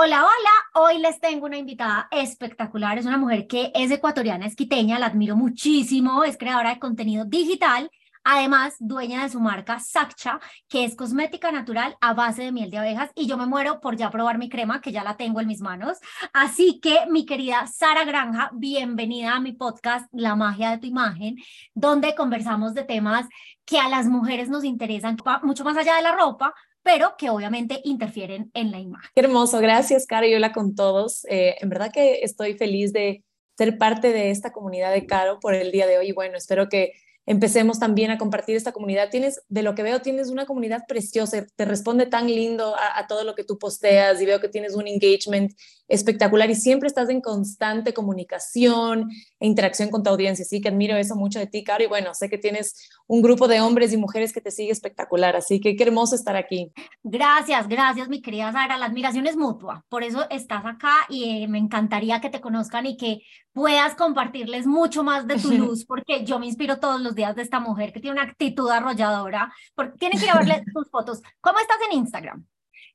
Hola, hola. Hoy les tengo una invitada espectacular. Es una mujer que es ecuatoriana, es quiteña, la admiro muchísimo. Es creadora de contenido digital. Además, dueña de su marca Sakcha, que es cosmética natural a base de miel de abejas. Y yo me muero por ya probar mi crema, que ya la tengo en mis manos. Así que, mi querida Sara Granja, bienvenida a mi podcast La magia de tu imagen, donde conversamos de temas que a las mujeres nos interesan mucho más allá de la ropa, pero que obviamente interfieren en la imagen. Qué hermoso, gracias, hola con todos. Eh, en verdad que estoy feliz de ser parte de esta comunidad de Caro por el día de hoy y bueno, espero que empecemos también a compartir esta comunidad. Tienes, de lo que veo, tienes una comunidad preciosa, te responde tan lindo a, todo lo que tú posteas y veo que tienes un engagement espectacular y siempre estás en constante comunicación e interacción con tu audiencia. Así que admiro eso mucho de ti, Caro. Y bueno, sé que tienes un grupo de hombres y mujeres que te sigue espectacular. Así que qué hermoso estar aquí. Gracias, gracias, mi querida Sara. La admiración es mutua. Por eso estás acá y eh, me encantaría que te conozcan y que puedas compartirles mucho más de tu luz, porque yo me inspiro todos los días de esta mujer que tiene una actitud arrolladora. Porque tienen que ir a verle sus fotos. ¿Cómo estás en Instagram?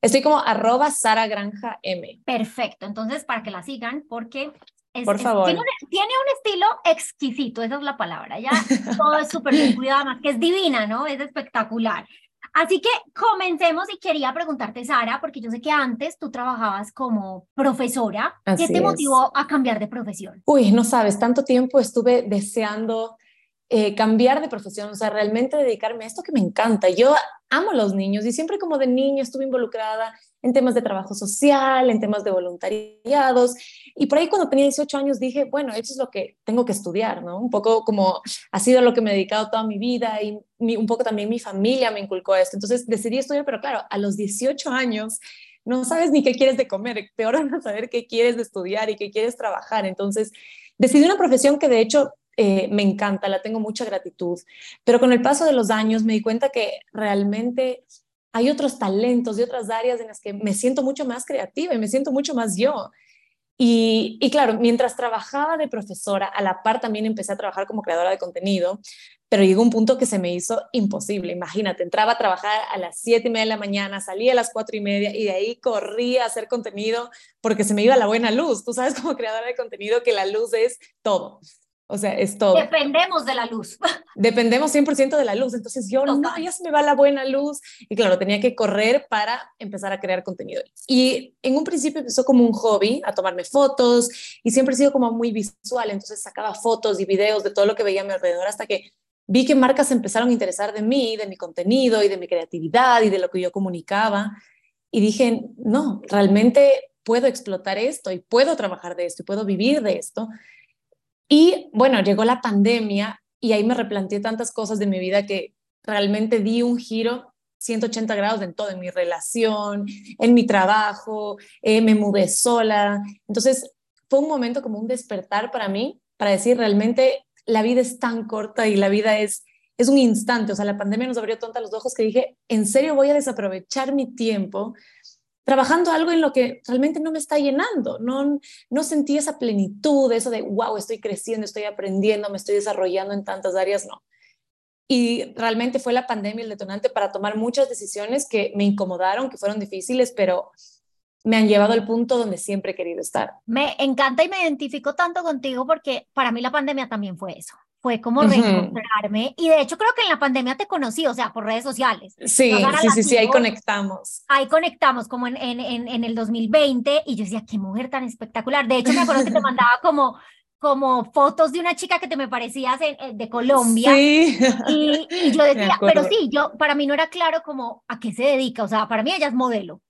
Estoy como arroba Sara Granja M. Perfecto, entonces para que la sigan, porque Por favor. tiene, un, estilo exquisito, esa es la palabra, ya todo es súper bien cuidado, más que es divina, ¿no? Es espectacular. Así que comencemos y quería preguntarte, Sara, porque yo sé que antes tú trabajabas como profesora. ¿Qué te motivó a cambiar de profesión? Uy, no sabes, tanto tiempo estuve deseando eh, cambiar de profesión, o sea, realmente dedicarme a esto que me encanta. Yo amo a los niños y siempre como de niño estuve involucrada en temas de trabajo social, en temas de voluntariados. Y por ahí cuando tenía 18 años dije, bueno, eso es lo que tengo que estudiar, ¿no? Un poco como ha sido lo que me he dedicado toda mi vida y un poco también mi familia me inculcó esto. Entonces decidí estudiar, pero claro, a los 18 años no sabes ni qué quieres de comer, peor no saber qué quieres de estudiar y qué quieres trabajar. Entonces decidí una profesión que de hecho eh, me encanta, la tengo mucha gratitud, pero con el paso de los años me di cuenta que realmente hay otros talentos y otras áreas en las que me siento mucho más creativa y me siento mucho más yo. Y, claro, mientras trabajaba de profesora, a la par también empecé a trabajar como creadora de contenido, pero llegó un punto que se me hizo imposible. Imagínate, entraba a trabajar a las siete y media de la mañana, salía a las cuatro y media y de ahí corría a hacer contenido porque se me iba la buena luz. Tú sabes como creadora de contenido que la luz es todo. O sea, es todo. Dependemos de la luz. Dependemos 100% de la luz. Entonces yo, no, ya se me va la buena luz. Y claro, tenía que correr para empezar a crear contenido. Y en un principio empezó como un hobby, a tomarme fotos. Y siempre he sido como muy visual. Entonces sacaba fotos y videos de todo lo que veía a mi alrededor hasta que vi que marcas empezaron a interesar de mí, de mi contenido y de mi creatividad y de lo que yo comunicaba. Y dije, no, realmente puedo explotar esto y puedo trabajar de esto y puedo vivir de esto. Y bueno, llegó la pandemia y ahí me replanteé tantas cosas de mi vida que realmente di un giro 180 grados en todo, en mi relación, en mi trabajo, eh, me mudé sola. Entonces fue un momento como un despertar para mí, para decir realmente la vida es tan corta y la vida es, es un instante. O sea, la pandemia nos abrió tonta los ojos que dije, en serio voy a desaprovechar mi tiempo trabajando algo en lo que realmente no me está llenando, no, no sentí esa plenitud, eso de, wow, estoy creciendo, estoy aprendiendo, me estoy desarrollando en tantas áreas, no. Y realmente fue la pandemia el detonante para tomar muchas decisiones que me incomodaron, que fueron difíciles, pero me han llevado al punto donde siempre he querido estar. Me encanta y me identifico tanto contigo porque para mí la pandemia también fue eso fue como reencontrarme. Y de hecho creo que en la pandemia te conocí, o sea, por redes sociales. Sí, sí, sí, sí, ahí conectamos. Ahí conectamos como en, en, en, en, el 2020 y yo decía, qué mujer tan espectacular. De hecho, me acuerdo que te mandaba como como fotos de una chica que te me parecías de Colombia. Sí. Y, y yo decía, pero sí, yo, para mí no era claro como a qué se dedica, o sea, para mí ella es modelo.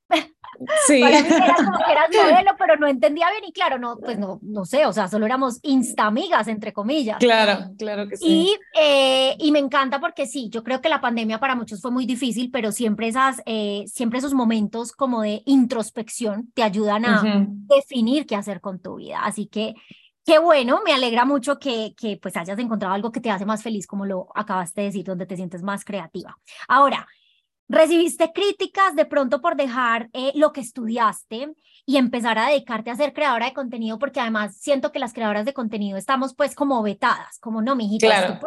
Sí. Para mí eras, eras, modelo, pero no entendía bien y claro, no, pues no, no sé, o sea, solo éramos instamigas, entre comillas. Claro, claro que sí. Y, eh, y me encanta porque sí, yo creo que la pandemia para muchos fue muy difícil, pero siempre, esas, eh, siempre esos momentos como de introspección te ayudan a definir qué hacer con tu vida. Así que Qué bueno, me alegra mucho que, que pues hayas encontrado algo que te hace más feliz, como lo acabaste de decir, donde te sientes más creativa. Ahora, recibiste críticas de pronto por dejar eh, lo que estudiaste y empezar a dedicarte a ser creadora de contenido, porque además siento que las creadoras de contenido estamos pues como vetadas, como no, mijita, claro.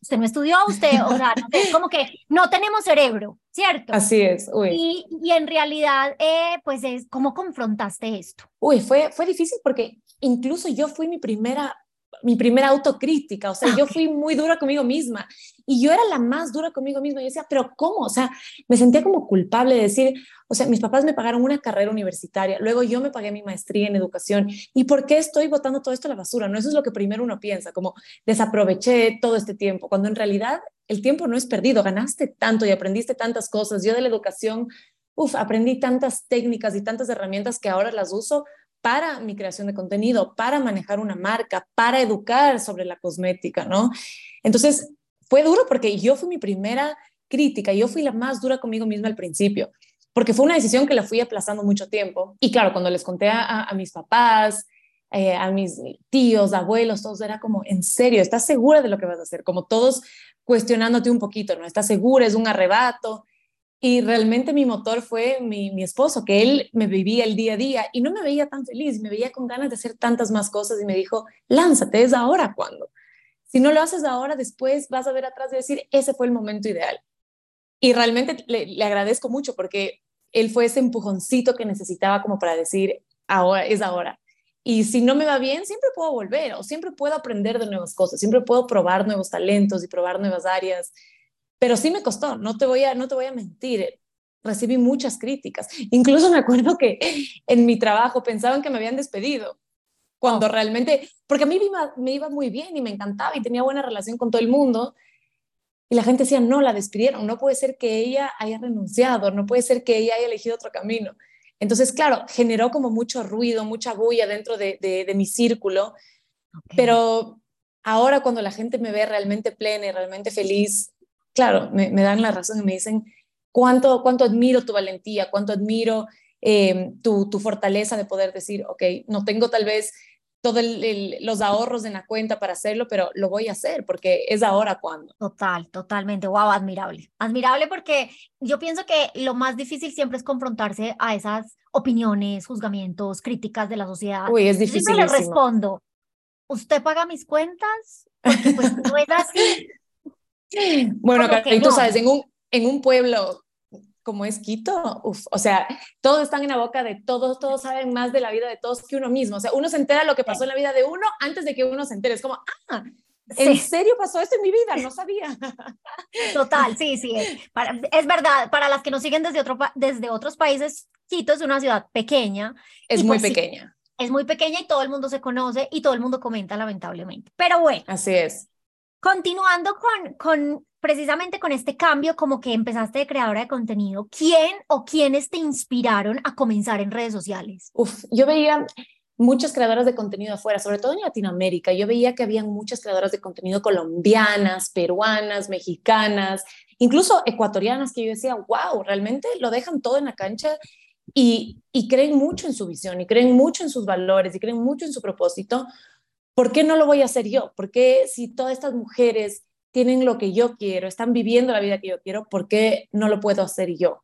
usted no estudió, usted, o sea, como que no tenemos cerebro, ¿cierto? Así es, uy. Y, y en realidad, eh, pues es, ¿cómo confrontaste esto? Uy, fue, fue difícil porque incluso yo fui mi primera mi primera autocrítica, o sea, yo fui muy dura conmigo misma y yo era la más dura conmigo misma. Yo decía, pero ¿cómo? O sea, me sentía como culpable de decir, o sea, mis papás me pagaron una carrera universitaria, luego yo me pagué mi maestría en educación y ¿por qué estoy botando todo esto a la basura? No, eso es lo que primero uno piensa, como desaproveché todo este tiempo, cuando en realidad el tiempo no es perdido, ganaste tanto y aprendiste tantas cosas. Yo de la educación, uff, aprendí tantas técnicas y tantas herramientas que ahora las uso para mi creación de contenido, para manejar una marca, para educar sobre la cosmética, ¿no? Entonces, fue duro porque yo fui mi primera crítica, yo fui la más dura conmigo misma al principio, porque fue una decisión que la fui aplazando mucho tiempo. Y claro, cuando les conté a, mis papás, eh, a mis tíos, abuelos, todos era como, en serio, ¿estás segura de lo que vas a hacer? Como todos cuestionándote un poquito, ¿no? ¿Estás segura? ¿Es un arrebato? Y realmente mi motor fue mi, mi, esposo, que él me vivía el día a día y no me veía tan feliz, me veía con ganas de hacer tantas más cosas y me dijo, lánzate, es ahora cuando. Si no lo haces ahora, después vas a ver atrás y decir, ese fue el momento ideal. Y realmente le, le agradezco mucho porque él fue ese empujoncito que necesitaba como para decir, ahora es ahora. Y si no me va bien, siempre puedo volver o siempre puedo aprender de nuevas cosas, siempre puedo probar nuevos talentos y probar nuevas áreas pero sí me costó, no te voy a, no te voy a mentir. Recibí muchas críticas. Incluso me acuerdo que en mi trabajo pensaban que me habían despedido, cuando realmente, porque a mí me iba, me iba muy bien y me encantaba y tenía buena relación con todo el mundo. Y la gente decía, no, la despidieron, no puede ser que ella haya renunciado, no puede ser que ella haya elegido otro camino. Entonces, claro, generó como mucho ruido, mucha bulla dentro de, de, mi círculo, pero ahora cuando la gente me ve realmente plena y realmente feliz, claro, me, dan la razón y me dicen cuánto, cuánto admiro tu valentía, cuánto admiro eh, tu, tu, fortaleza de poder decir, ok, no tengo tal vez todos los ahorros en la cuenta para hacerlo, pero lo voy a hacer porque es ahora cuando. Total, totalmente. Wow, admirable. Admirable porque yo pienso que lo más difícil siempre es confrontarse a esas opiniones, juzgamientos, críticas de la sociedad. Uy, es difícil. Siempre le respondo, ¿usted paga mis cuentas? Porque pues no es así. Bueno, y tú sabes, en un, en un pueblo como es Quito, o sea, todos están en la boca de todos, todos saben más de la vida de todos que uno mismo. O sea, uno se entera lo que pasó en la vida de uno antes de que uno se entere. Es como, ah, ¿en serio pasó esto en mi vida? No sabía. Total, sí, sí. es verdad, para las que nos siguen desde, otro, desde otros países, Quito es una ciudad pequeña. Es muy pues pequeña. es muy pequeña y todo el mundo se conoce y todo el mundo comenta, lamentablemente. Pero bueno. Así es. Continuando con, con precisamente con este cambio, como que empezaste de creadora de contenido, ¿quién o quiénes te inspiraron a comenzar en redes sociales? Uf, yo veía muchas creadoras de contenido afuera, sobre todo en Latinoamérica. Yo veía que habían muchas creadoras de contenido colombianas, peruanas, mexicanas, incluso ecuatorianas, que yo decía, wow, realmente lo dejan todo en la cancha y, y creen mucho en su visión y creen mucho en sus valores y creen mucho en su propósito ¿por qué no lo voy a hacer yo? ¿Por qué si todas estas mujeres tienen lo que yo quiero, están viviendo la vida que yo quiero, ¿por qué no lo puedo hacer yo?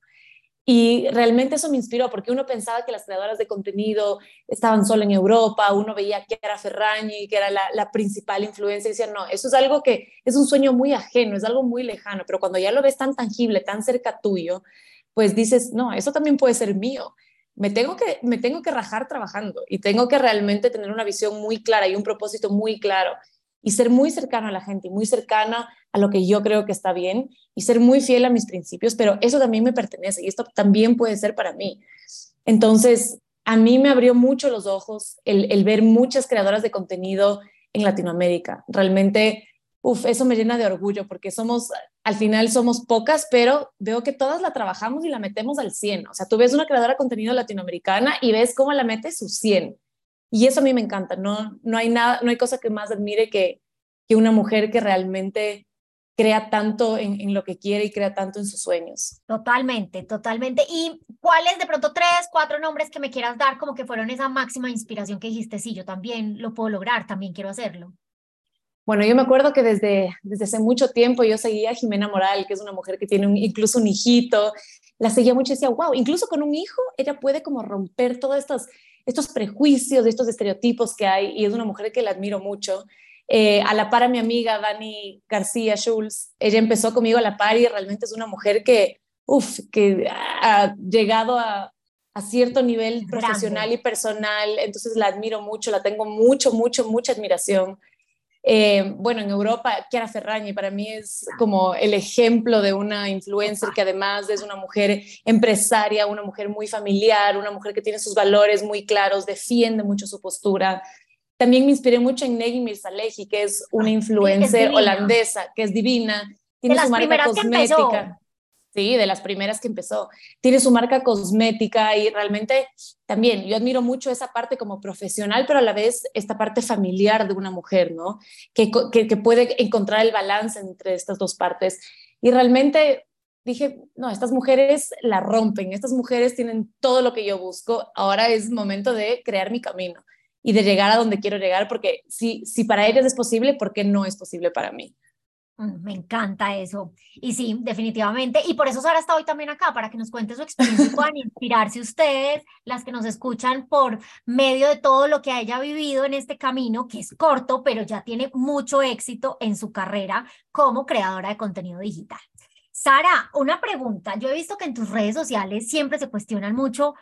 Y realmente eso me inspiró, porque uno pensaba que las creadoras de contenido estaban solo en Europa, uno veía que era Ferragni, que era la, principal influencia, y decía, no, eso es algo que es un sueño muy ajeno, es algo muy lejano, pero cuando ya lo ves tan tangible, tan cerca tuyo, pues dices, no, eso también puede ser mío me tengo, que, me tengo que rajar trabajando y tengo que realmente tener una visión muy clara y un propósito muy claro y ser muy cercano a la gente y muy cercana a lo que yo creo que está bien y ser muy fiel a mis principios, pero eso también me pertenece y esto también puede ser para mí. Entonces, a mí me abrió mucho los ojos el, el ver muchas creadoras de contenido en Latinoamérica. Realmente uf, eso me llena de orgullo porque somos, al final somos pocas, pero veo que todas la trabajamos y la metemos al 100. O sea, tú ves una creadora de contenido latinoamericana y ves cómo la mete su 100. Y eso a mí me encanta. No, no hay nada, no hay cosa que más admire que, que una mujer que realmente crea tanto en, en, lo que quiere y crea tanto en sus sueños. Totalmente, totalmente. ¿Y cuáles de pronto tres, cuatro nombres que me quieras dar como que fueron esa máxima inspiración que dijiste? Sí, yo también lo puedo lograr, también quiero hacerlo. Bueno, yo me acuerdo que desde, desde hace mucho tiempo yo seguía a Jimena Moral, que es una mujer que tiene incluso un hijito, la seguía mucho y decía, wow, incluso con un hijo ella puede como romper todos estos, estos prejuicios, estos estereotipos que hay y es una mujer que la admiro mucho. Eh, a la par a mi amiga Dani García Schulz, ella empezó conmigo a la par y realmente es una mujer que, uff, que ha llegado a, a cierto nivel profesional y personal, entonces la admiro mucho, la tengo mucho, mucho, mucha admiración. Eh, bueno, en Europa, Chiara Ferragni para mí es como el ejemplo de una influencer que además es una mujer empresaria, una mujer muy familiar, una mujer que tiene sus valores muy claros, defiende mucho su postura. También me inspiré mucho en Negi Mirzalehi, que es una influencer holandesa, que es divina, tiene su marca cosmética. Sí, de las primeras que empezó. Tiene su marca cosmética y realmente también yo admiro mucho esa parte como profesional, pero a la vez esta parte familiar de una mujer, ¿no? Que, que, puede encontrar el balance entre estas dos partes. Y realmente dije, no, estas mujeres la rompen, estas mujeres tienen todo lo que yo busco, ahora es momento de crear mi camino y de llegar a donde quiero llegar, porque si, si para ellas es posible, ¿por qué no es posible para mí? Mm, me encanta eso. Y sí, definitivamente. Y por eso Sara está hoy también acá, para que nos cuente su experiencia y puedan inspirarse ustedes, las que nos escuchan por medio de todo lo que haya vivido en este camino, que es corto, pero ya tiene mucho éxito en su carrera como creadora de contenido digital. Sara, una pregunta. Yo he visto que en tus redes sociales siempre se cuestionan mucho,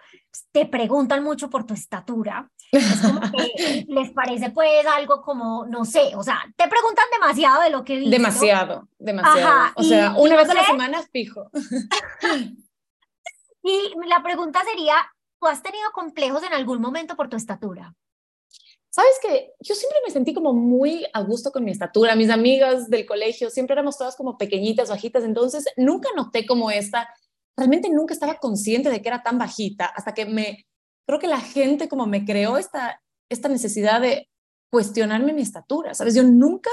te preguntan mucho por tu estatura. Es como que les parece pues algo como, no sé, o sea, te preguntan demasiado de lo que visto. Demasiado, demasiado. o sea, una vez a la semana fijo. y la pregunta sería, ¿tú has tenido complejos en algún momento por tu estatura? Sabes que yo siempre me sentí como muy a gusto con mi estatura. Mis amigas del colegio siempre éramos todas como pequeñitas, bajitas. Entonces nunca noté como esta. Realmente nunca estaba consciente de que era tan bajita hasta que me. Creo que la gente como me creó esta, esta necesidad de cuestionarme mi estatura. Sabes, yo nunca,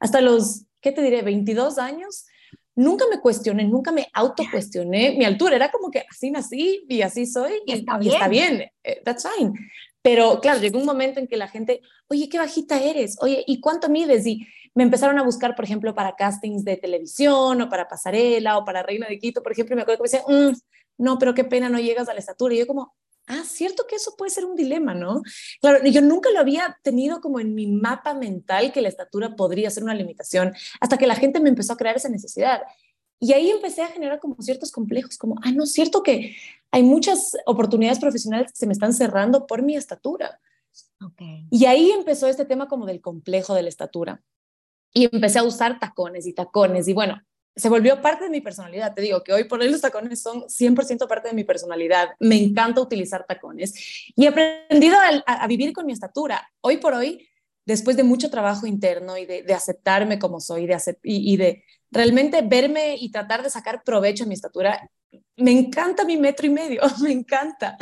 hasta los, ¿qué te diré? 22 años, nunca me cuestioné, nunca me autocuestioné mi altura. Era como que así nací y así soy y, está, bien. está bien. Eh, that's fine. Pero claro, llegó un momento en que la gente, oye, qué bajita eres, oye, ¿y cuánto mides? Y me empezaron a buscar, por ejemplo, para castings de televisión o para pasarela o para Reina de Quito, por ejemplo, y me acuerdo que me decían, mm, no, pero qué pena, no llegas a la estatura. Y yo como, ah, cierto que eso puede ser un dilema, ¿no? Claro, yo nunca lo había tenido como en mi mapa mental que la estatura podría ser una limitación, hasta que la gente me empezó a crear esa necesidad. Y ahí empecé a generar como ciertos complejos, como, ah, no, cierto que hay muchas oportunidades profesionales que se me están cerrando por mi estatura. Y ahí empezó este tema como del complejo de la estatura. Y empecé a usar tacones y tacones. Y bueno, se volvió parte de mi personalidad. Te digo que hoy hoy los tacones son 100% parte de mi personalidad. Me encanta utilizar tacones. Y he aprendido a, vivir con mi estatura. Hoy por hoy, después de mucho trabajo interno y de, aceptarme como soy de y, y de realmente verme y tratar de sacar provecho de mi estatura, me encanta mi metro y medio, me encanta.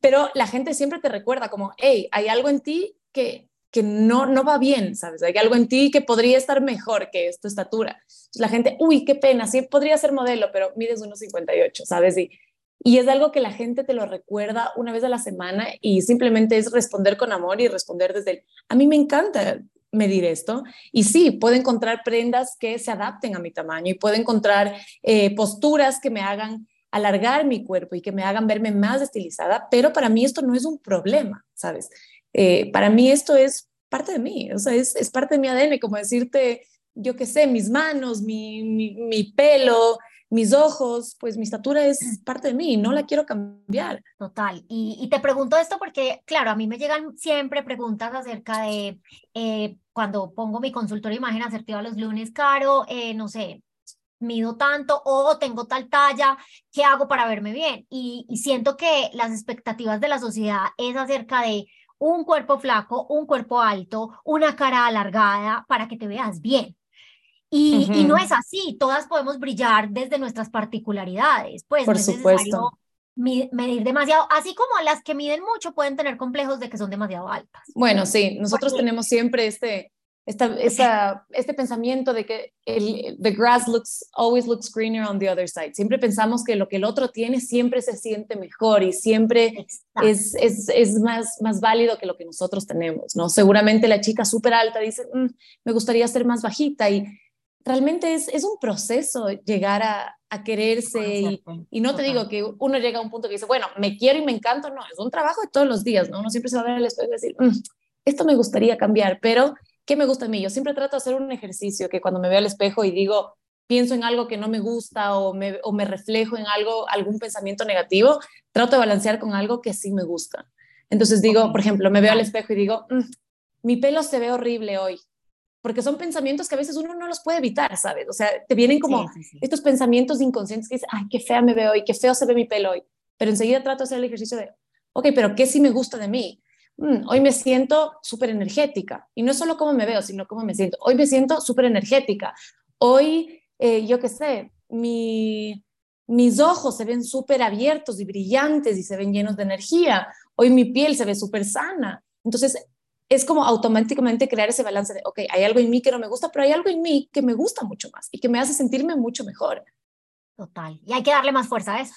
Pero la gente siempre te recuerda como, hey, hay algo en ti que, que no, no va bien, ¿sabes? Hay algo en ti que podría estar mejor que es tu estatura. la gente, uy, qué pena, sí podría ser modelo, pero mides 1,58, ¿sabes? Y, y es algo que la gente te lo recuerda una vez a la semana y simplemente es responder con amor y responder desde el, a mí me encanta, medir esto. Y sí, puedo encontrar prendas que se adapten a mi tamaño y puedo encontrar eh, posturas que me hagan alargar mi cuerpo y que me hagan verme más estilizada, pero para mí esto no es un problema, ¿sabes? Eh, para mí esto es parte de mí, o sea, es, es parte de mi ADN, como decirte, yo qué sé, mis manos, mi, mi, pelo, mis ojos, pues mi estatura es parte de mí, no la quiero cambiar. Total. Y, te pregunto esto porque, claro, a mí me llegan siempre preguntas acerca de eh, cuando pongo mi consultorio de imagen asertiva los lunes, Caro, eh, no sé, mido tanto o tengo tal talla, ¿qué hago para verme bien? Y, y siento que las expectativas de la sociedad es acerca de un cuerpo flaco, un cuerpo alto, una cara alargada para que te veas bien. Y, no es así, todas podemos brillar desde nuestras particularidades, pues Por supuesto. medir demasiado, así como las que miden mucho pueden tener complejos de que son demasiado altas. Bueno, sí, nosotros tenemos siempre este, esta, esta, este pensamiento de que el the grass looks always looks greener on the other side. Siempre pensamos que lo que el otro tiene siempre se siente mejor y siempre es, es, es, más, más válido que lo que nosotros tenemos, ¿no? Seguramente la chica súper alta dice, mm, me gustaría ser más bajita y realmente es, es un proceso llegar a, a quererse y, no te digo que uno llega a un punto que dice, bueno, me quiero y me encanto, no, es un trabajo de todos los días, ¿no? Uno siempre se va a ver al espejo y decir, mm, esto me gustaría cambiar, pero ¿qué me gusta a mí? Yo siempre trato de hacer un ejercicio que cuando me veo al espejo y digo, pienso en algo que no me gusta o me, o me reflejo en algo, algún pensamiento negativo, trato de balancear con algo que sí me gusta. Entonces digo, por ejemplo, me veo al espejo y digo, mm, mi pelo se ve horrible hoy, porque son pensamientos que a veces uno no los puede evitar, ¿sabes? O sea, te vienen como estos pensamientos inconscientes que dicen, ay, qué fea me veo hoy, qué feo se ve mi pelo hoy, pero enseguida trato de hacer el ejercicio de, ok, pero ¿qué sí me gusta de mí? Mm, hoy me siento súper energética, y no solo cómo me veo, sino cómo me siento. Hoy me siento súper energética, hoy, eh, yo qué sé, mi, mis ojos se ven súper abiertos y brillantes y se ven llenos de energía, hoy mi piel se ve súper sana. Entonces, es como automáticamente crear ese balance de, ok, hay algo en mí que no me gusta, pero hay algo en mí que me gusta mucho más y que me hace sentirme mucho mejor. Total. Y hay que darle más fuerza a eso.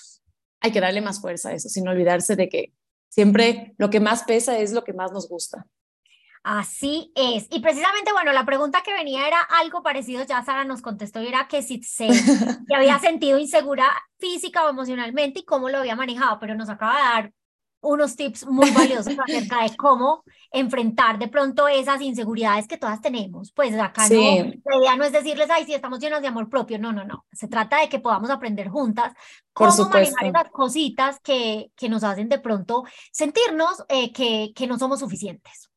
Hay que darle más fuerza a eso, sin olvidarse de que siempre lo que más pesa es lo que más nos gusta. Así es. Y precisamente, bueno, la pregunta que venía era algo parecido, ya Sara nos contestó, era que si se había sentido insegura física o emocionalmente y cómo lo había manejado, pero nos acaba de dar unos tips muy valiosos acerca de cómo enfrentar de pronto esas inseguridades que todas tenemos. Pues acá no, la idea no es decirles, ay, sí, estamos llenos de amor propio. No, no, no. Se trata de que podamos aprender juntas cómo manejar esas cositas que, que nos hacen de pronto sentirnos eh, que, que no somos suficientes.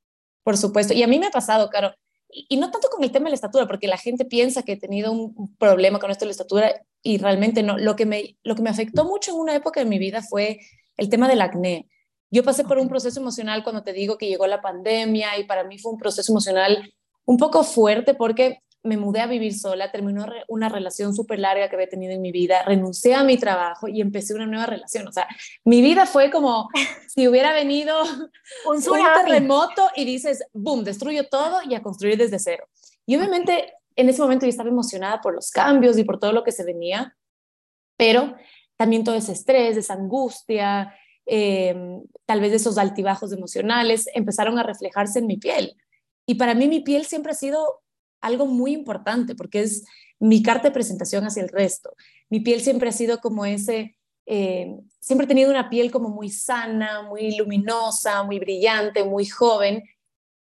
Por supuesto. Y a mí me ha pasado, Caro, y, no tanto con el tema de la estatura, porque la gente piensa que he tenido un problema con esto de la estatura y realmente no. Lo que me, lo que me afectó mucho en una época de mi vida fue el tema del acné. Yo pasé por un proceso emocional cuando te digo que llegó la pandemia y para mí fue un proceso emocional un poco fuerte porque me mudé a vivir sola, terminó una relación súper larga que había tenido en mi vida, renuncié a mi trabajo y empecé una nueva relación. O sea, mi vida fue como si hubiera venido un, terremoto y dices, boom, destruyo todo y a construir desde cero. Y obviamente en ese momento yo estaba emocionada por los cambios y por todo lo que se venía, pero también todo ese estrés, esa angustia, Em, tal vez esos altibajos emocionales empezaron a reflejarse en mi piel. Y para mí mi piel siempre ha sido algo muy importante porque es mi carta de presentación hacia el resto. Mi piel siempre ha sido como ese, em, siempre he tenido una piel como muy sana, muy luminosa, muy brillante, muy joven.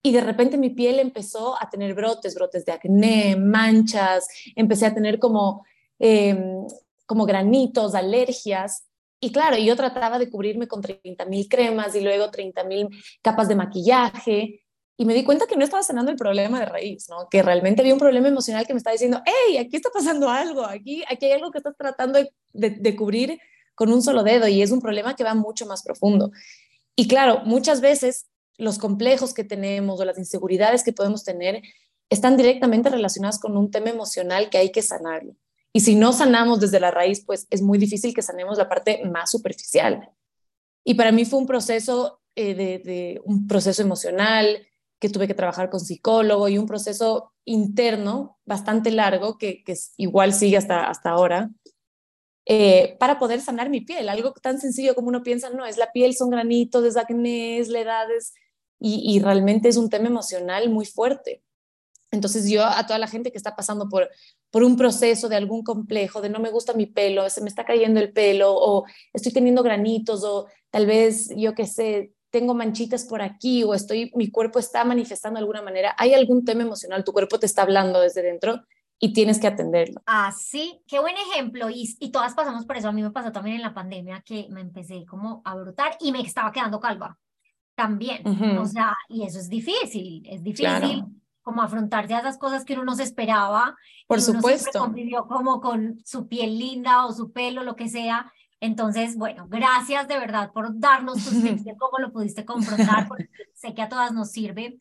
Y de repente mi piel empezó a tener brotes, brotes de acné, manchas, empecé a tener como, em, como granitos, alergias. Y claro, yo trataba de cubrirme con 30 mil cremas y luego 30 mil capas de maquillaje. Y me di cuenta que no estaba sanando el problema de raíz, ¿no? Que realmente había un problema emocional que me estaba diciendo, hey, aquí está pasando algo, aquí, aquí hay algo que estás tratando de, de cubrir con un solo dedo y es un problema que va mucho más profundo. Y claro, muchas veces los complejos que tenemos o las inseguridades que podemos tener están directamente relacionadas con un tema emocional que hay que sanarlo. Y si no sanamos desde la raíz, pues es muy difícil que sanemos la parte más superficial. Y para mí fue un proceso eh, de, un proceso emocional que tuve que trabajar con psicólogo y un proceso interno bastante largo que, que igual sigue hasta, hasta ahora eh, para poder sanar mi piel. Algo tan sencillo como uno piensa, no, es la piel, son granitos, es acné, es la edad, y, y realmente es un tema emocional muy fuerte. Entonces yo a toda la gente que está pasando por, por un proceso de algún complejo, de no me gusta mi pelo, se me está cayendo el pelo, o estoy teniendo granitos, o tal vez, yo qué sé, tengo manchitas por aquí, o estoy, mi cuerpo está manifestando de alguna manera, hay algún tema emocional, tu cuerpo te está hablando desde dentro y tienes que atenderlo. Ah, sí, qué buen ejemplo. Y, y todas pasamos por eso. A mí me pasó también en la pandemia que me empecé como a brotar y me estaba quedando calva también. O sea, y eso es difícil, es difícil como afrontarse a esas cosas que uno no se esperaba. Por supuesto. convivió como con su piel linda o su pelo, lo que sea. Entonces, bueno, gracias de verdad por darnos tus tips de cómo lo pudiste confrontar, porque sé que a todas nos sirve.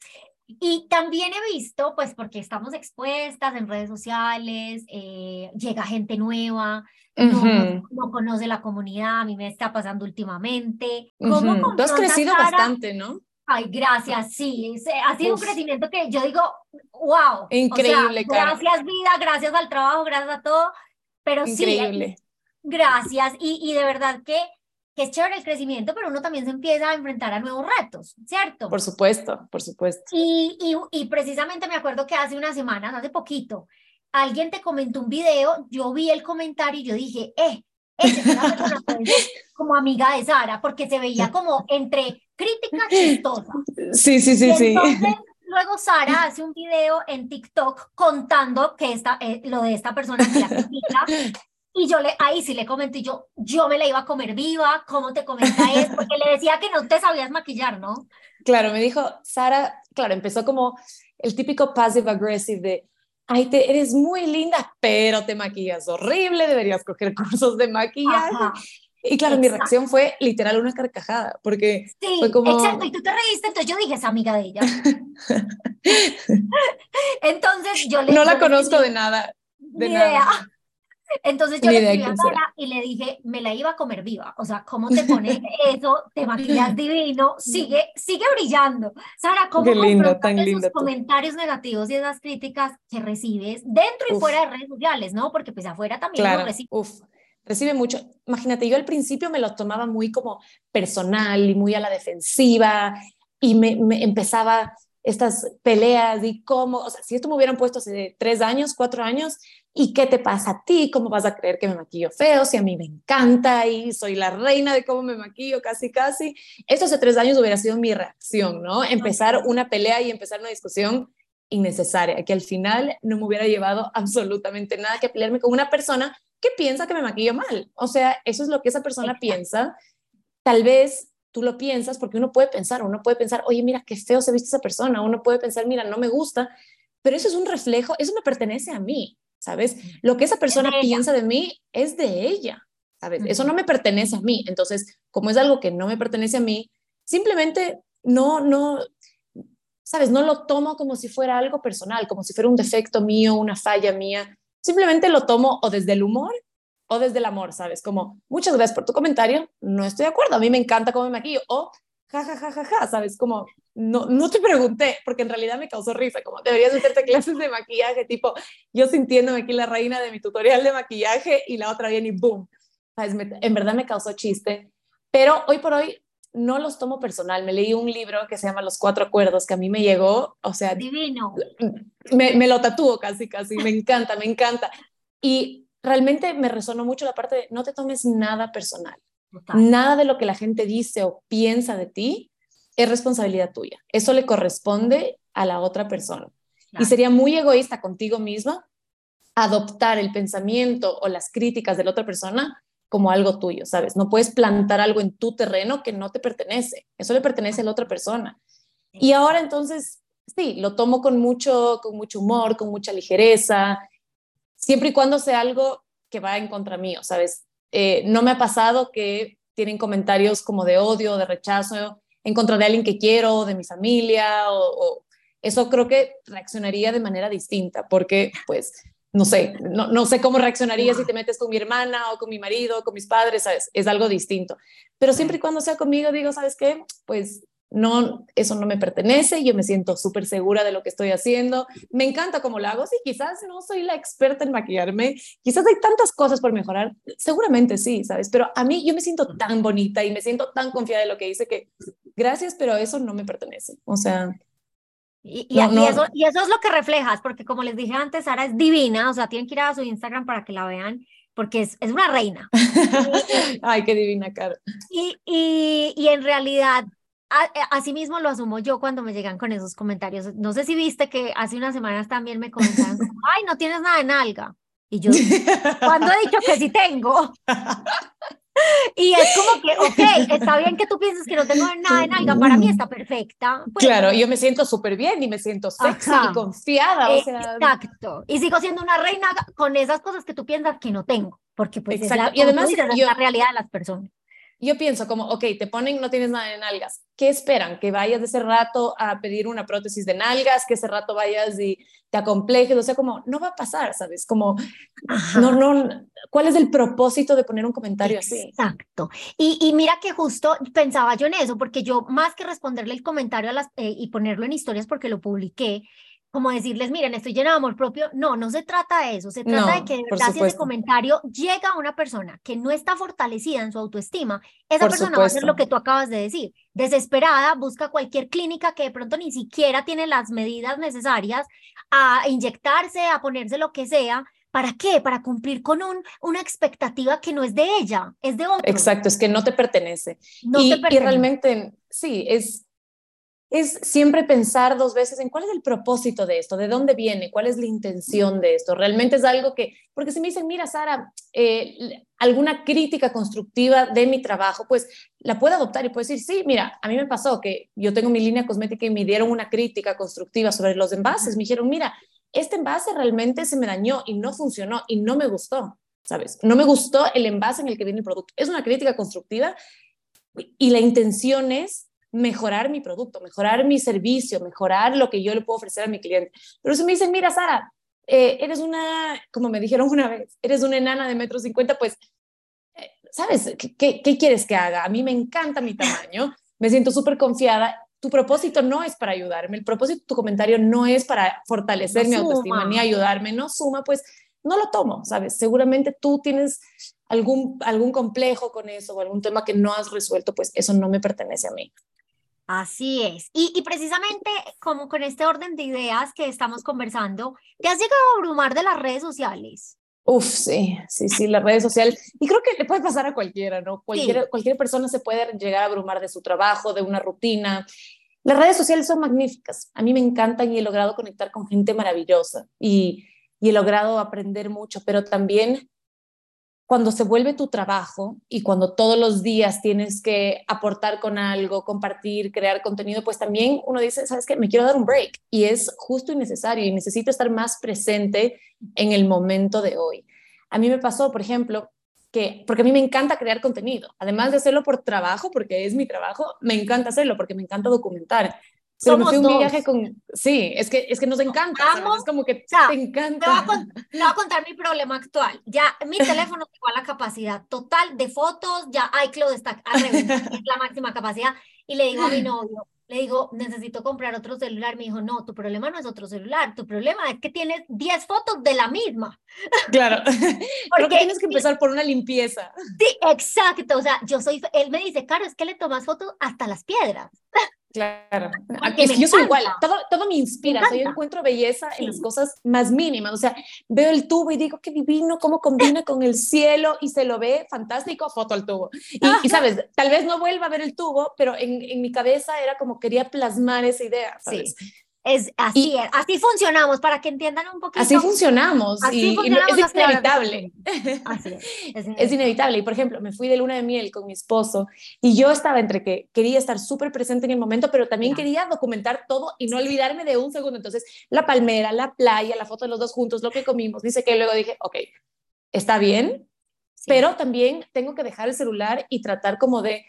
Y también he visto, pues porque estamos expuestas en redes sociales, eh, llega gente nueva, no, conoce la comunidad, a mí me está pasando últimamente. ¿Cómo Tú has crecido bastante, ¿no? Ay, gracias, sí, ha sido un crecimiento que yo digo, wow. Increíble, Gracias vida, gracias al trabajo, gracias a todo, pero Increíble. sí, gracias y, y de verdad que, que es chévere el crecimiento, pero uno también se empieza a enfrentar a nuevos retos, ¿cierto? Por supuesto, por supuesto. Y, y, y precisamente me acuerdo que hace unas semanas, hace poquito, alguien te comentó un video, yo vi el comentario y yo dije, eh, como amiga de Sara, porque se veía como entre crítica chistosa. Sí, sí, sí, sí. Entonces, luego Sara hace un video en TikTok contando que esta, eh, lo de esta persona que la critica y yo le, ahí sí le comenté, yo, yo me la iba a comer viva, ¿cómo te comenta eso? Porque le decía que no te sabías maquillar, ¿no? Claro, me dijo, Sara, claro, empezó como el típico passive aggressive de, ay, te, eres muy linda, pero te maquillas horrible, deberías coger cursos de maquillaje. Y claro, mi reacción fue literal una carcajada, porque sí, fue como... exacto, y tú te reíste, entonces yo dije, es amiga de ella. entonces yo le... No la conozco de nada, de nada. Entonces yo le escribí a Sara y le dije, me la iba a comer viva. O sea, ¿cómo te pones eso? Te maquillas divino, sigue, sigue brillando. Sara, ¿cómo lindo, tan esos comentarios negativos y esas críticas que recibes dentro y fuera de redes sociales, no? Porque pues afuera también claro. Uf, recibe mucho. Imagínate, yo al principio me lo tomaba muy como personal y muy a la defensiva y me, me empezaba estas peleas y cómo, o sea, si esto me hubieran puesto hace tres años, cuatro años, ¿y qué te pasa a ti? ¿Cómo vas a creer que me maquillo feo? Si a mí me encanta y soy la reina de cómo me maquillo, casi, casi. Esto hace tres años hubiera sido mi reacción, ¿no? Empezar una pelea y empezar una discusión innecesaria, que al final no me hubiera llevado absolutamente nada que pelearme con una persona que piensa que me maquillo mal. O sea, eso es lo que esa persona piensa. Tal vez tú lo piensas porque uno puede pensar, uno puede pensar, oye, mira, qué feo se viste esa persona, uno puede pensar, mira, no me gusta, pero eso es un reflejo, eso me pertenece a mí, ¿sabes? Lo que esa persona piensa de mí es de ella, ¿sabes? Eso no me pertenece a mí. Entonces, como es algo que no me pertenece a mí, simplemente no, no, ¿sabes? No lo tomo como si fuera algo personal, como si fuera un defecto mío, una falla mía. Simplemente lo tomo o desde el humor o desde el amor, ¿sabes? Como, muchas gracias por tu comentario, no estoy de acuerdo, a mí me encanta cómo me maquillo, o ja, ja, ja, ja, ja, ¿sabes? Como, no, no te pregunté, porque en realidad me causó risa, como, deberías meterte clases de maquillaje, tipo, yo sintiéndome aquí la reina de mi tutorial de maquillaje y la otra viene y boom, ¿sabes? en verdad me causó chiste, pero hoy por hoy no los tomo personal. Me leí un libro que se llama Los Cuatro Acuerdos, que a mí me llegó, o sea... Divino. Me, me lo tatúo casi, casi, me encanta, me encanta. Y realmente me resonó mucho la parte de no te tomes nada personal. Nada de lo que la gente dice o piensa de ti es responsabilidad tuya. Eso le corresponde a la otra persona. Y sería muy egoísta contigo misma adoptar el pensamiento o las críticas de la otra persona como algo tuyo, ¿sabes? No puedes plantar algo en tu terreno que no te pertenece. Eso le pertenece a la otra persona. Y ahora entonces, sí, lo tomo con mucho, con mucho humor, con mucha ligereza siempre y cuando sea algo que va en contra mío, ¿sabes? Eh, no me ha pasado que tienen comentarios como de odio, de rechazo en contra de alguien que quiero, de mi familia, o, eso creo que reaccionaría de manera distinta, porque pues no sé, no, no, sé cómo reaccionaría si te metes con mi hermana o con mi marido, o con mis padres, ¿sabes? Es algo distinto. Pero siempre y cuando sea conmigo, digo, ¿sabes qué? Pues no, eso no me pertenece, yo me siento súper segura de lo que estoy haciendo, me encanta cómo lo hago, sí, quizás no soy la experta en maquillarme, quizás hay tantas cosas por mejorar, seguramente sí, ¿sabes? Pero a mí yo me siento tan bonita y me siento tan confiada de lo que hice que gracias, pero eso no me pertenece, o sea... Y, y, Eso, y eso es lo que reflejas, porque como les dije antes, Sara es divina, o sea, tienen que ir a su Instagram para que la vean porque es, es, una reina. Ay, qué divina cara. Y, y, y, en realidad eh, así mismo lo asumo yo cuando me llegan con esos comentarios. No sé si viste que hace unas semanas también me comentaron, ay, no tienes nada en alga. Y yo, ¿cuándo he dicho que sí tengo? Y es como que, ok, está bien que tú pienses que no tengo nada en alga, para mí está perfecta. Pues, claro, yo me siento súper bien y me siento sexy y confiada. O sea... Exacto. Y sigo siendo una reina con esas cosas que tú piensas que no tengo, porque pues es la, y además, es la realidad de las personas yo pienso como, ok, te ponen, no tienes nada de nalgas. ¿Qué esperan? ¿Que vayas de ese rato a pedir una prótesis de nalgas? ¿Que ese rato vayas y te acomplejes? O sea, como, no va a pasar, ¿sabes? Como, no, no, ¿cuál es el propósito de poner un comentario así? Exacto. Y, y, mira que justo pensaba yo en eso, porque yo más que responderle el comentario a las, eh, y ponerlo en historias porque lo publiqué, como decirles, miren, estoy llena de amor propio. No, no se trata de eso. Se trata de que de verdad si ese comentario llega a una persona que no está fortalecida en su autoestima, esa persona va a hacer lo que tú acabas de decir. Desesperada, busca cualquier clínica que de pronto ni siquiera tiene las medidas necesarias a inyectarse, a ponerse lo que sea. ¿Para qué? Para cumplir con un, una expectativa que no es de ella, es de otro. Exacto, es que no te pertenece. No y, te pertenece. y realmente, sí, es es siempre pensar dos veces en cuál es el propósito de esto, de dónde viene, cuál es la intención de esto. Realmente es algo que, porque si me dicen, mira, Sara, eh, alguna crítica constructiva de mi trabajo, pues la puedo adoptar y puedo decir, sí, mira, a mí me pasó que yo tengo mi línea cosmética y me dieron una crítica constructiva sobre los envases. Me dijeron, mira, este envase realmente se me dañó y no funcionó y no me gustó, ¿sabes? No me gustó el envase en el que viene el producto. Es una crítica constructiva y la intención es mejorar mi producto, mejorar mi servicio, mejorar lo que yo le puedo ofrecer a mi cliente. Pero si me dicen, mira, Sara, eh, eres una, como me dijeron una vez, eres una enana de metro cincuenta, pues, eh, ¿sabes? ¿Qué, ¿Qué, quieres que haga? A mí me encanta mi tamaño, me siento súper confiada. Tu propósito no es para ayudarme, el propósito de tu comentario no es para fortalecer mi autoestima ni ayudarme, no suma, pues no lo tomo, ¿sabes? Seguramente tú tienes algún, algún complejo con eso o algún tema que no has resuelto, pues eso no me pertenece a mí. Así es. Y, precisamente como con este orden de ideas que estamos conversando, ¿te has llegado a abrumar de las redes sociales? Uf, sí, sí, sí, las redes sociales. Y creo que le puede pasar a cualquiera, ¿no? Cualquier, cualquier persona se puede llegar a abrumar de su trabajo, de una rutina. Las redes sociales son magníficas. A mí me encantan y he logrado conectar con gente maravillosa y, y he logrado aprender mucho, pero también cuando se vuelve tu trabajo y cuando todos los días tienes que aportar con algo, compartir, crear contenido, pues también uno dice, ¿sabes qué? Me quiero dar un break y es justo y necesario y necesito estar más presente en el momento de hoy. A mí me pasó, por ejemplo, que, porque a mí me encanta crear contenido, además de hacerlo por trabajo, porque es mi trabajo, me encanta hacerlo porque me encanta documentar. Pero me fui un viaje con... Sí, es que, es que nos encanta. Es como que te encanta. Te voy, a, contar mi problema actual. Ya mi teléfono tengo la capacidad total de fotos, ya iCloud está a es la máxima capacidad. Y le digo a mi novio, le digo, necesito comprar otro celular. Me dijo, no, tu problema no es otro celular, tu problema es que tienes 10 fotos de la misma. Claro, porque tienes que empezar por una limpieza. Sí, exacto. O sea, yo soy, él me dice, Caro, es que le tomas fotos hasta las piedras. Claro, es que yo soy igual, todo, todo me inspira, yo encuentro belleza en las cosas más mínimas, o sea, veo el tubo y digo, qué divino, cómo combina con el cielo y se lo ve fantástico, foto al tubo. Y, sabes, tal vez no vuelva a ver el tubo, pero en, en, mi cabeza era como quería plasmar esa idea, ¿sabes? Sí. Es así, así funcionamos, para que entiendan un poquito. Así funcionamos, y, es inevitable. Así es, es, inevitable. Y por ejemplo, me fui de luna de miel con mi esposo y yo estaba entre que quería estar súper presente en el momento, pero también quería documentar todo y no olvidarme de un segundo. Entonces, la palmera, la playa, la foto de los dos juntos, lo que comimos, dice que luego dije, ok, está bien, pero también tengo que dejar el celular y tratar como de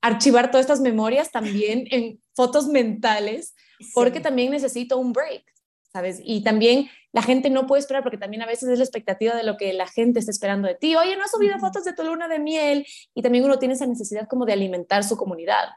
archivar todas estas memorias también en fotos mentales porque también necesito un break, ¿sabes? Y también la gente no puede esperar porque también a veces es la expectativa de lo que la gente está esperando de ti. Oye, no has subido fotos de tu luna de miel y también uno tiene esa necesidad como de alimentar su comunidad.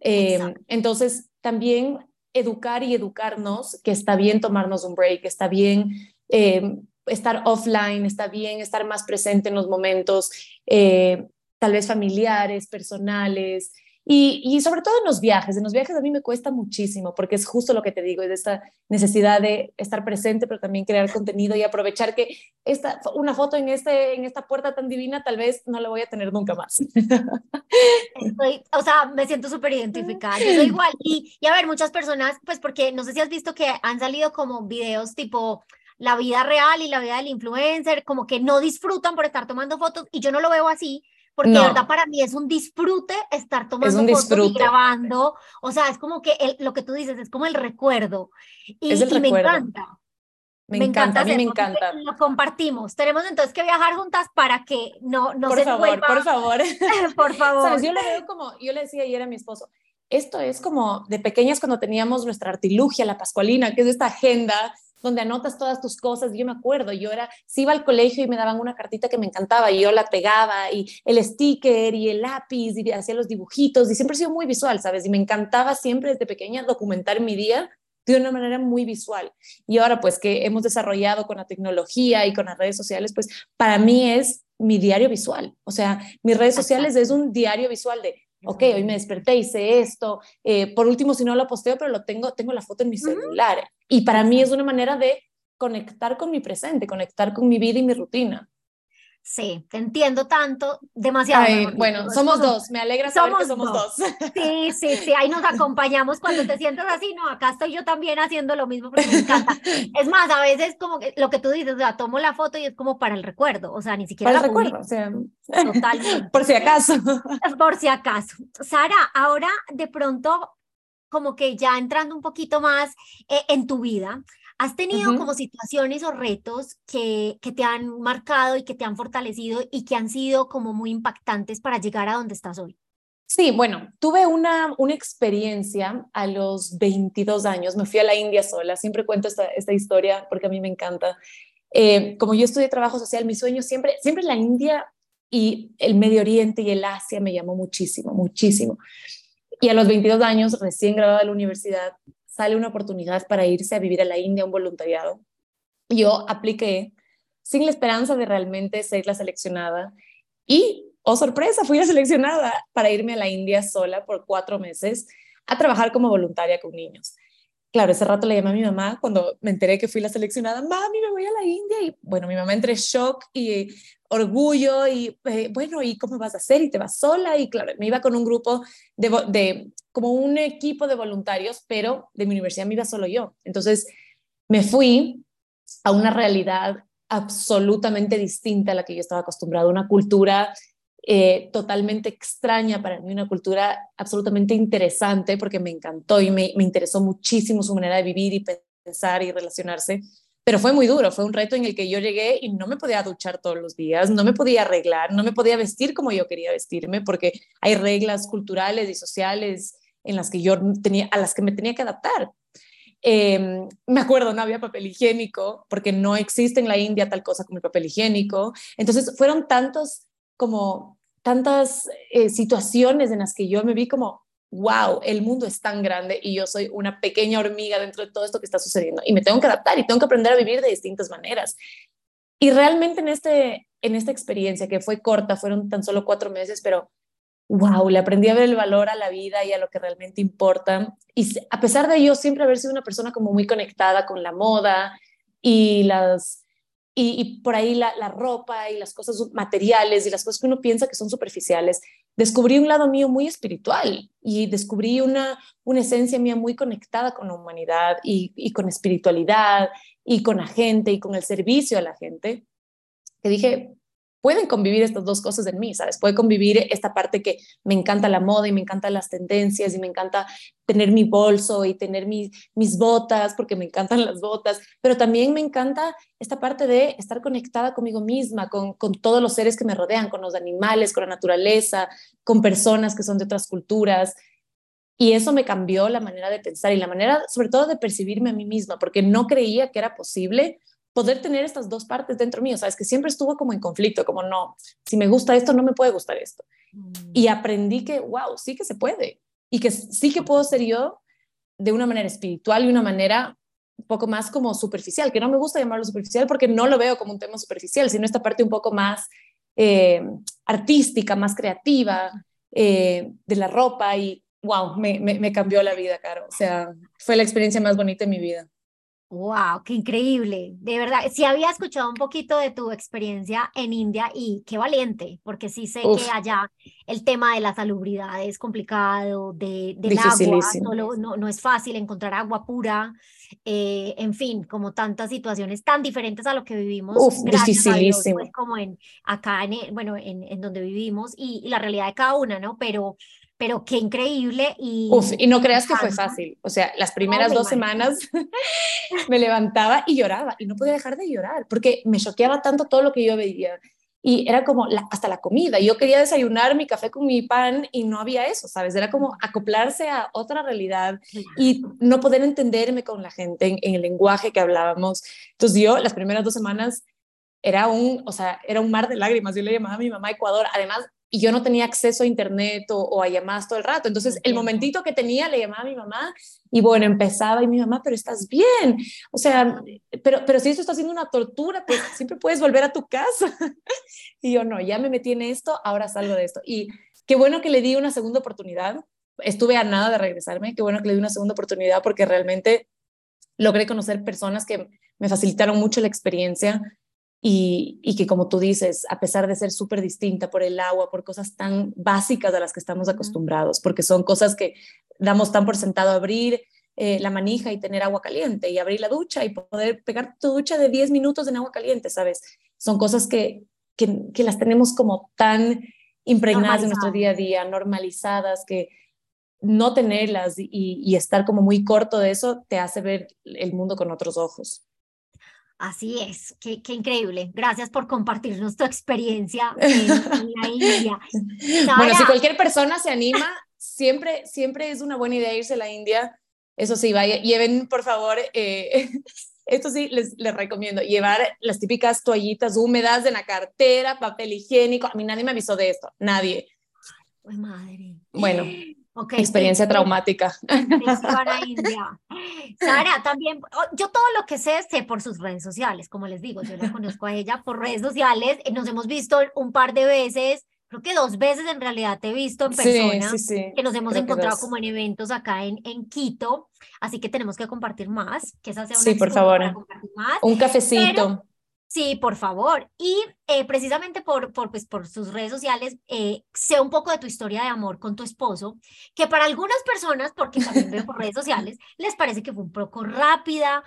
Em, entonces, también educar y educarnos que está bien tomarnos un break, está bien em, estar offline, está bien estar más presente en los momentos, eh, tal vez familiares, personales, y, sobre todo en los viajes, en los viajes a mí me cuesta muchísimo porque es justo lo que te digo, es esta necesidad de estar presente, pero también crear contenido y aprovechar que esta, una foto en, este, en esta puerta tan divina tal vez no la voy a tener nunca más. o sea, me siento súper identificada, yo soy igual. Y, y a ver, muchas personas, pues porque no sé si has visto que han salido como videos tipo la vida real y la vida del influencer, como que no disfrutan por estar tomando fotos y yo no lo veo así porque de verdad para mí es un disfrute estar tomando fotos y grabando, o sea, es como que lo que tú dices, es como el recuerdo, y, me encanta. Me, encanta, a mí me encanta. Lo compartimos. Tenemos entonces que viajar juntas para que no, no por se favor, Por favor, por favor. Yo lo veo como, yo le decía ayer a mi esposo, esto es como de pequeñas cuando teníamos nuestra artilugia, la pascualina, que es esta agenda donde anotas todas tus cosas. Yo me acuerdo, yo era, si iba al colegio y me daban una cartita que me encantaba y yo la pegaba y el sticker y el lápiz y hacía los dibujitos y siempre he sido muy visual, ¿sabes? Y me encantaba siempre desde pequeña documentar mi día de una manera muy visual. Y ahora pues que hemos desarrollado con la tecnología y con las redes sociales, pues para mí es mi diario visual. O sea, mis redes sociales es un diario visual de ok, hoy me desperté, hice esto, eh, por último, si no lo posteo, pero lo tengo, tengo la foto en mi celular. Y para mí es una manera de conectar con mi presente, conectar con mi vida y mi rutina. Sí, te entiendo tanto, demasiado. bueno, somos dos, me alegra saber somos que somos dos. Sí, sí, sí, ahí nos acompañamos cuando te sientes así, no, acá estoy yo también haciendo lo mismo porque me encanta. Es más, a veces como lo que tú dices, o sea, tomo la foto y es como para el recuerdo, o sea, ni siquiera para el recuerdo, o sea, totalmente. Por si acaso. Por si acaso. Sara, ahora de pronto como que ya entrando un poquito más eh, en tu vida, ¿Has tenido como situaciones o retos que, que te han marcado y que te han fortalecido y que han sido como muy impactantes para llegar a donde estás hoy? Sí, bueno, tuve una, una experiencia a los 22 años, me fui a la India sola, siempre cuento esta, esta historia porque a mí me encanta. Eh, como yo estudié trabajo social, mi sueño siempre, siempre la India y el Medio Oriente y el Asia me llamó muchísimo, muchísimo. Y a los 22 años, recién graduada de la universidad, sale una oportunidad para irse a vivir a la India, un voluntariado. Yo apliqué sin la esperanza de realmente ser la seleccionada y, oh sorpresa, fui la seleccionada para irme a la India sola por cuatro meses a trabajar como voluntaria con niños. Claro, ese rato le llamé a mi mamá cuando me enteré que fui la seleccionada, mami, me voy a la India. Y bueno, mi mamá entre shock y orgullo y eh, bueno, ¿y cómo vas a hacer? Y te vas sola. Y claro, me iba con un grupo de, de, como un equipo de voluntarios, pero de mi universidad me iba solo yo. Entonces me fui a una realidad absolutamente distinta a la que yo estaba acostumbrada, una cultura eh, totalmente extraña para mí, una cultura absolutamente interesante porque me encantó y me, me interesó muchísimo su manera de vivir y pensar y relacionarse pero fue muy duro, fue un reto en el que yo llegué y no me podía duchar todos los días, no me podía arreglar, no me podía vestir como yo quería vestirme, porque hay reglas culturales y sociales en las que yo tenía, a las que me tenía que adaptar. Em, me acuerdo, no había papel higiénico, porque no existe en la India tal cosa como el papel higiénico. Entonces fueron tantos como tantas eh, situaciones en las que yo me vi como, wow, el mundo es tan grande y yo soy una pequeña hormiga dentro de todo esto que está sucediendo y me tengo que adaptar y tengo que aprender a vivir de distintas maneras. Y realmente en, este, en esta experiencia que fue corta, fueron tan solo cuatro meses, pero wow, le aprendí a ver el valor a la vida y a lo que realmente importa. Y a pesar de yo siempre haber sido una persona como muy conectada con la moda y las y, por ahí la, la, ropa y las cosas materiales y las cosas que uno piensa que son superficiales, descubrí un lado mío muy espiritual y descubrí una, una esencia mía muy conectada con la humanidad y, y con espiritualidad y con la gente y con el servicio a la gente, que dije, pueden convivir estas dos cosas en mí, ¿sabes? Puede convivir esta parte que me encanta la moda y me encantan las tendencias y me encanta tener mi bolso y tener mis, mis botas porque me encantan las botas, pero también me encanta esta parte de estar conectada conmigo misma, con, con todos los seres que me rodean, con los animales, con la naturaleza, con personas que son de otras culturas. Y eso me cambió la manera de pensar y la manera, sobre todo, de percibirme a mí misma, porque no creía que era posible poder tener estas dos partes dentro mío, sabes, que siempre estuvo como en conflicto, como no, si me gusta esto, no me puede gustar esto. Y mm. aprendí que, wow, sí que se puede y que sí que puedo ser yo de una manera espiritual y una manera un poco más como superficial, que no me gusta llamarlo superficial porque no lo veo como un tema superficial, sino esta parte un poco más eh, artística, más creativa eh, de la ropa y wow, me, me, me cambió la vida, Caro. O sea, fue la experiencia más bonita de mi vida. Wow, qué increíble. De verdad, sí había escuchado un poquito de tu experiencia en India y qué valiente, porque sí sé que allá el tema de la salubridad es complicado, de, del agua, solo, no, no es fácil encontrar agua pura, eh, en fin, como tantas situaciones tan diferentes a lo que vivimos. Uf, dificilísimo. pues, como en acá, en, bueno, en, en donde vivimos y, y la realidad de cada una, ¿no? Pero pero qué increíble. Y, Uf, y no creas que fue fácil. O sea, las primeras dos semanas me levantaba y lloraba y no podía dejar de llorar porque me choqueaba tanto todo lo que yo veía. Y era como hasta la comida. Yo quería desayunar mi café con mi pan y no había eso, ¿sabes? Era como acoplarse a otra realidad y no poder entenderme con la gente en, en el lenguaje que hablábamos. Entonces yo las primeras dos semanas era un, o sea, era un mar de lágrimas. Yo le llamaba a mi mamá Ecuador. Además, y yo no tenía acceso a internet o, a llamadas todo el rato. Entonces, el momentito que tenía, le llamaba a mi mamá y bueno, empezaba y mi mamá, pero estás bien. O sea, pero, pero si esto está siendo una tortura, pues siempre puedes volver a tu casa. y yo no, ya me metí en esto, ahora salgo de esto. Y qué bueno que le di una segunda oportunidad. Estuve a nada de regresarme, qué bueno que le di una segunda oportunidad porque realmente logré conocer personas que me facilitaron mucho la experiencia y, y, que como tú dices, a pesar de ser súper distinta por el agua, por cosas tan básicas a las que estamos acostumbrados, porque son cosas que damos tan por sentado abrir eh, la manija y tener agua caliente y abrir la ducha y poder pegar tu ducha de 10 minutos en agua caliente, ¿sabes? Son cosas que, que, que las tenemos como tan impregnadas en nuestro día a día, normalizadas, que no tenerlas y, y estar como muy corto de eso te hace ver el mundo con otros ojos. Así es, qué, qué, increíble. Gracias por compartirnos tu experiencia en, la India. Bueno, si cualquier persona se anima, siempre, siempre es una buena idea irse a la India. Eso sí, vaya, lleven por favor, eh, esto sí les, les recomiendo, llevar las típicas toallitas húmedas de la cartera, papel higiénico. A mí nadie me avisó de esto, nadie. Ay, madre. Bueno, Experiencia traumática. Sara, también, oh, yo todo lo que sé sé por sus redes sociales, como les digo, yo la conozco a ella por redes sociales, eh, nos hemos visto un par de veces, creo que dos veces en realidad te he visto en persona, que nos hemos encontrado como en eventos acá en, en Quito, así que tenemos que compartir más, que esa sea una Sí, por favor. Un cafecito. Sí, por favor. Y eh, precisamente por, por, pues, por sus redes sociales, eh, sé un poco de tu historia de amor con tu esposo, que para algunas personas, porque también veo por redes sociales, les parece que fue un poco rápida.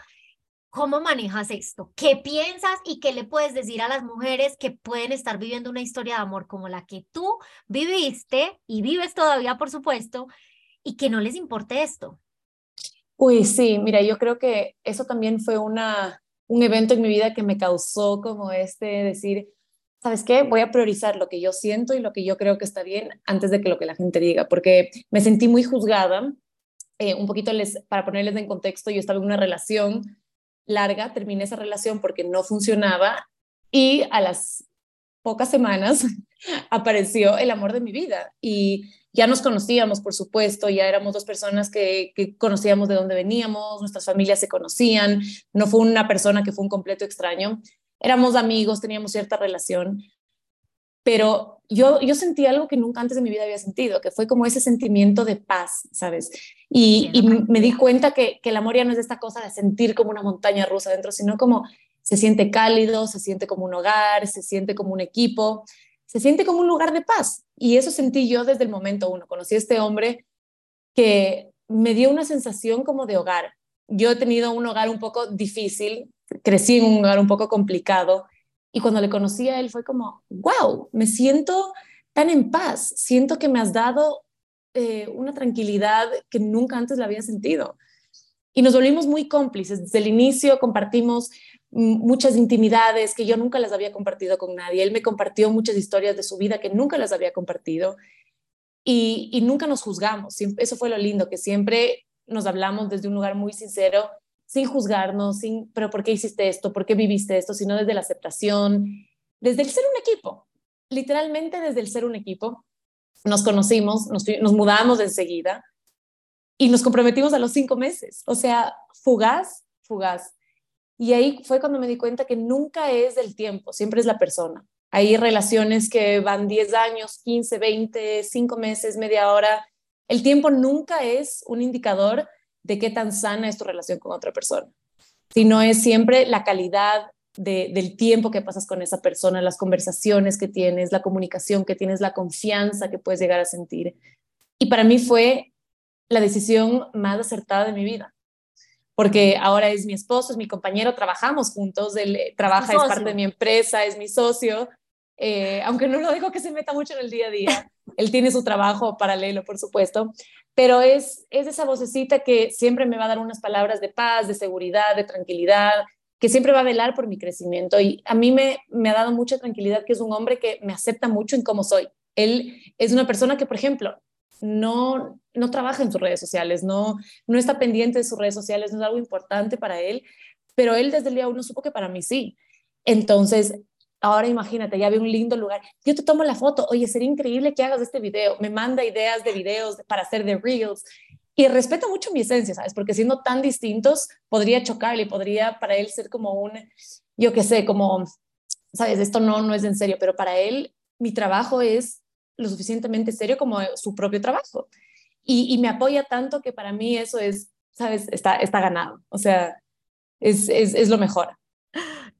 ¿Cómo manejas esto? ¿Qué piensas y qué le puedes decir a las mujeres que pueden estar viviendo una historia de amor como la que tú viviste y vives todavía, por supuesto, y que no les importe esto? Uy, sí, mira, yo creo que eso también fue una, un evento en mi vida que me causó como este decir, ¿sabes qué? Voy a priorizar lo que yo siento y lo que yo creo que está bien antes de que lo que la gente diga, porque me sentí muy juzgada. Eh, un poquito les, para ponerles en contexto, yo estaba en una relación larga, terminé esa relación porque no funcionaba y a las pocas semanas apareció el amor de mi vida y ya nos conocíamos, por supuesto, ya éramos dos personas que, conocíamos de dónde veníamos, nuestras familias se conocían, no fue una persona que fue un completo extraño, éramos amigos, teníamos cierta relación, pero yo, yo sentí algo que nunca antes de mi vida había sentido, que fue como ese sentimiento de paz, ¿sabes? Y, y me di cuenta que, que el amor ya no es esta cosa de sentir como una montaña rusa dentro, sino como se siente cálido, se siente como un hogar, se siente como un equipo, se siente como un lugar de paz. Y eso sentí yo desde el momento uno. Conocí a este hombre que me dio una sensación como de hogar. Yo he tenido un hogar un poco difícil, crecí en un hogar un poco complicado y cuando le conocí a él fue como, wow, me siento tan en paz, siento que me has dado eh, una tranquilidad que nunca antes la había sentido. Y nos volvimos muy cómplices. Desde el inicio compartimos muchas intimidades que yo nunca las había compartido con nadie. Él me compartió muchas historias de su vida que nunca las había compartido y, nunca nos juzgamos. Eso fue lo lindo, que siempre nos hablamos desde un lugar muy sincero, sin juzgarnos, sin, pero ¿por qué hiciste esto? ¿Por qué viviste esto? Sino desde la aceptación, desde el ser un equipo, literalmente desde el ser un equipo. Nos conocimos, nos, nos mudamos enseguida y nos comprometimos a los cinco meses. O sea, fugaz, fugaz. Y ahí fue cuando me di cuenta que nunca es el tiempo, siempre es la persona. Hay relaciones que van 10 años, 15, 20, 5 meses, media hora. El tiempo nunca es un indicador de qué tan sana es tu relación con otra persona, sino es siempre la calidad del tiempo que pasas con esa persona, las conversaciones que tienes, la comunicación que tienes, la confianza que puedes llegar a sentir. Y para mí fue la decisión más acertada de mi vida porque ahora es mi esposo, es mi compañero, trabajamos juntos, él eh, trabaja, es, parte de mi empresa, es mi socio, eh, aunque no lo dejo que se meta mucho en el día a día, él tiene su trabajo paralelo, por supuesto, pero es, es esa vocecita que siempre me va a dar unas palabras de paz, de seguridad, de tranquilidad, que siempre va a velar por mi crecimiento. Y a mí me, me ha dado mucha tranquilidad que es un hombre que me acepta mucho en cómo soy. Él es una persona que, por ejemplo, no, no trabaja en sus redes sociales, no, no está pendiente de sus redes sociales, no es algo importante para él, pero él desde el día uno supo que para mí sí. Entonces, ahora imagínate, ya ve un lindo lugar, yo te tomo la foto, oye, sería increíble que hagas este video, me manda ideas de videos para hacer de reels y respeta mucho mi esencia, ¿sabes? Porque siendo tan distintos, podría chocarle, podría para él ser como un, yo qué sé, como, ¿sabes? Esto no, no es en serio, pero para él mi trabajo es lo suficientemente serio como su propio trabajo. Y, me apoya tanto que para mí eso es, ¿sabes? Está, está ganado. O sea, es, es, es lo mejor.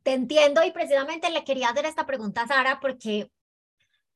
te entiendo y precisamente le quería hacer esta pregunta a Sara porque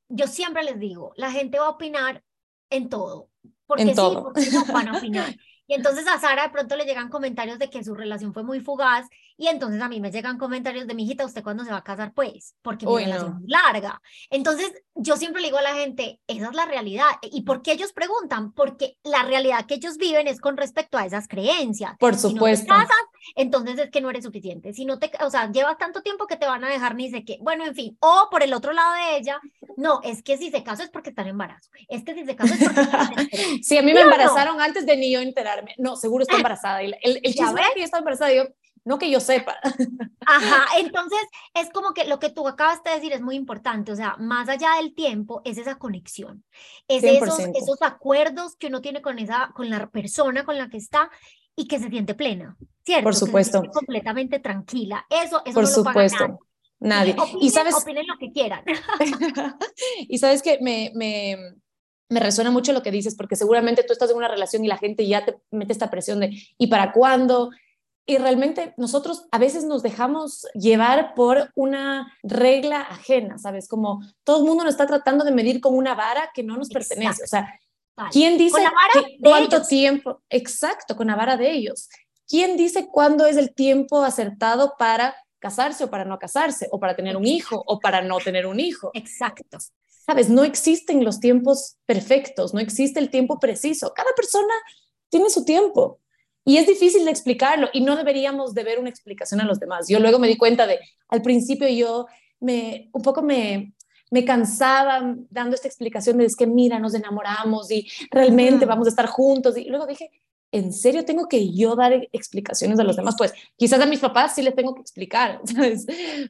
yo siempre les digo, la gente va a opinar en todo. Porque sí, porque no van a opinar. Y entonces a Sara de pronto le llegan comentarios de que su relación fue muy fugaz y entonces a mí me llegan comentarios de mi hijita, ¿usted cuándo se va a casar? Pues, porque mi relación es larga. Entonces yo siempre le digo a la gente, esa es la realidad. ¿Y por qué ellos preguntan? Porque la realidad que ellos viven es con respecto a esas creencias. Por supuesto. Si no te casas, entonces es que no eres suficiente. Si no te, o sea, llevas tanto tiempo que te van a dejar ni sé qué. Bueno, en fin. O por el otro lado de ella, no, es que si se casó es porque está en embarazo. Es que si se casó es porque Sí, a mí me embarazaron antes de ni yo enterarme. No, seguro está embarazada. El, el, el chisme que yo estaba embarazada, yo, no que yo sepa. Ajá, entonces es como que lo que tú acabas de decir es muy importante, o sea, más allá del tiempo es esa conexión, es esos, esos acuerdos que uno tiene con, esa, con la persona con la que está y que se siente plena, ¿cierto? Por supuesto. Que se completamente tranquila, eso, eso Por no supuesto. Lo nadie. Opinen, y sabes, opinen lo que quieran. y sabes que me, me, me resuena mucho lo que dices, porque seguramente tú estás en una relación y la gente ya te mete esta presión de ¿y para cuándo? Y realmente nosotros a veces nos dejamos llevar por una regla ajena, ¿sabes? Como todo el mundo nos está tratando de medir con una vara que no nos pertenece. O sea, ¿quién dice cuánto tiempo? Exacto, con la vara de ellos. ¿Quién dice cuándo es el tiempo acertado para casarse o para no casarse, o para tener un hijo o para no tener un hijo? Exacto. Sabes, no existen los tiempos perfectos, no existe el tiempo preciso. Cada persona tiene su tiempo. Y es difícil de explicarlo y no deberíamos de ver una explicación a los demás. Yo luego me di cuenta de, al principio yo me, un poco me, me cansaba dando esta explicación de es que mira, nos enamoramos y realmente vamos a estar juntos. Y luego dije, ¿en serio tengo que yo dar explicaciones a los demás? Pues quizás a mis papás sí les tengo que explicar, ¿sabes?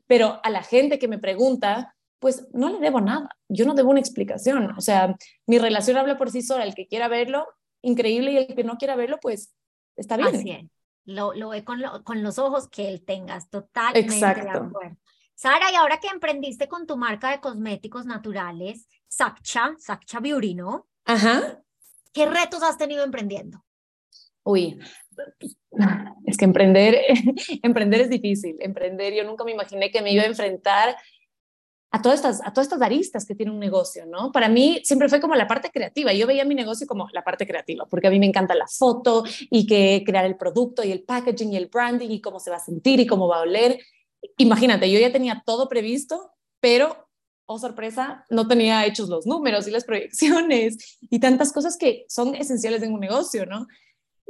Pero a la gente que me pregunta, pues no le debo nada. Yo no debo una explicación. O sea, mi relación habla por sí sola. El que quiera verlo, increíble, y el que no quiera verlo, pues está bien. Así es. Lo, lo ve con, con, los ojos que él tengas, totalmente Exacto. de acuerdo. Sara, y ahora que emprendiste con tu marca de cosméticos naturales, Sakcha, Sakcha Beauty, ¿no? Ajá. ¿Qué retos has tenido emprendiendo? Uy, es que emprender, emprender es difícil. Emprender, yo nunca me imaginé que me iba a enfrentar a todas estas, a todas estas aristas que tiene un negocio, ¿no? Para mí siempre fue como la parte creativa. Yo veía mi negocio como la parte creativa, porque a mí me encanta la foto y que crear el producto y el packaging y el branding y cómo se va a sentir y cómo va a oler. Imagínate, yo ya tenía todo previsto, pero, oh sorpresa, no tenía hechos los números y las proyecciones y tantas cosas que son esenciales en un negocio, ¿no?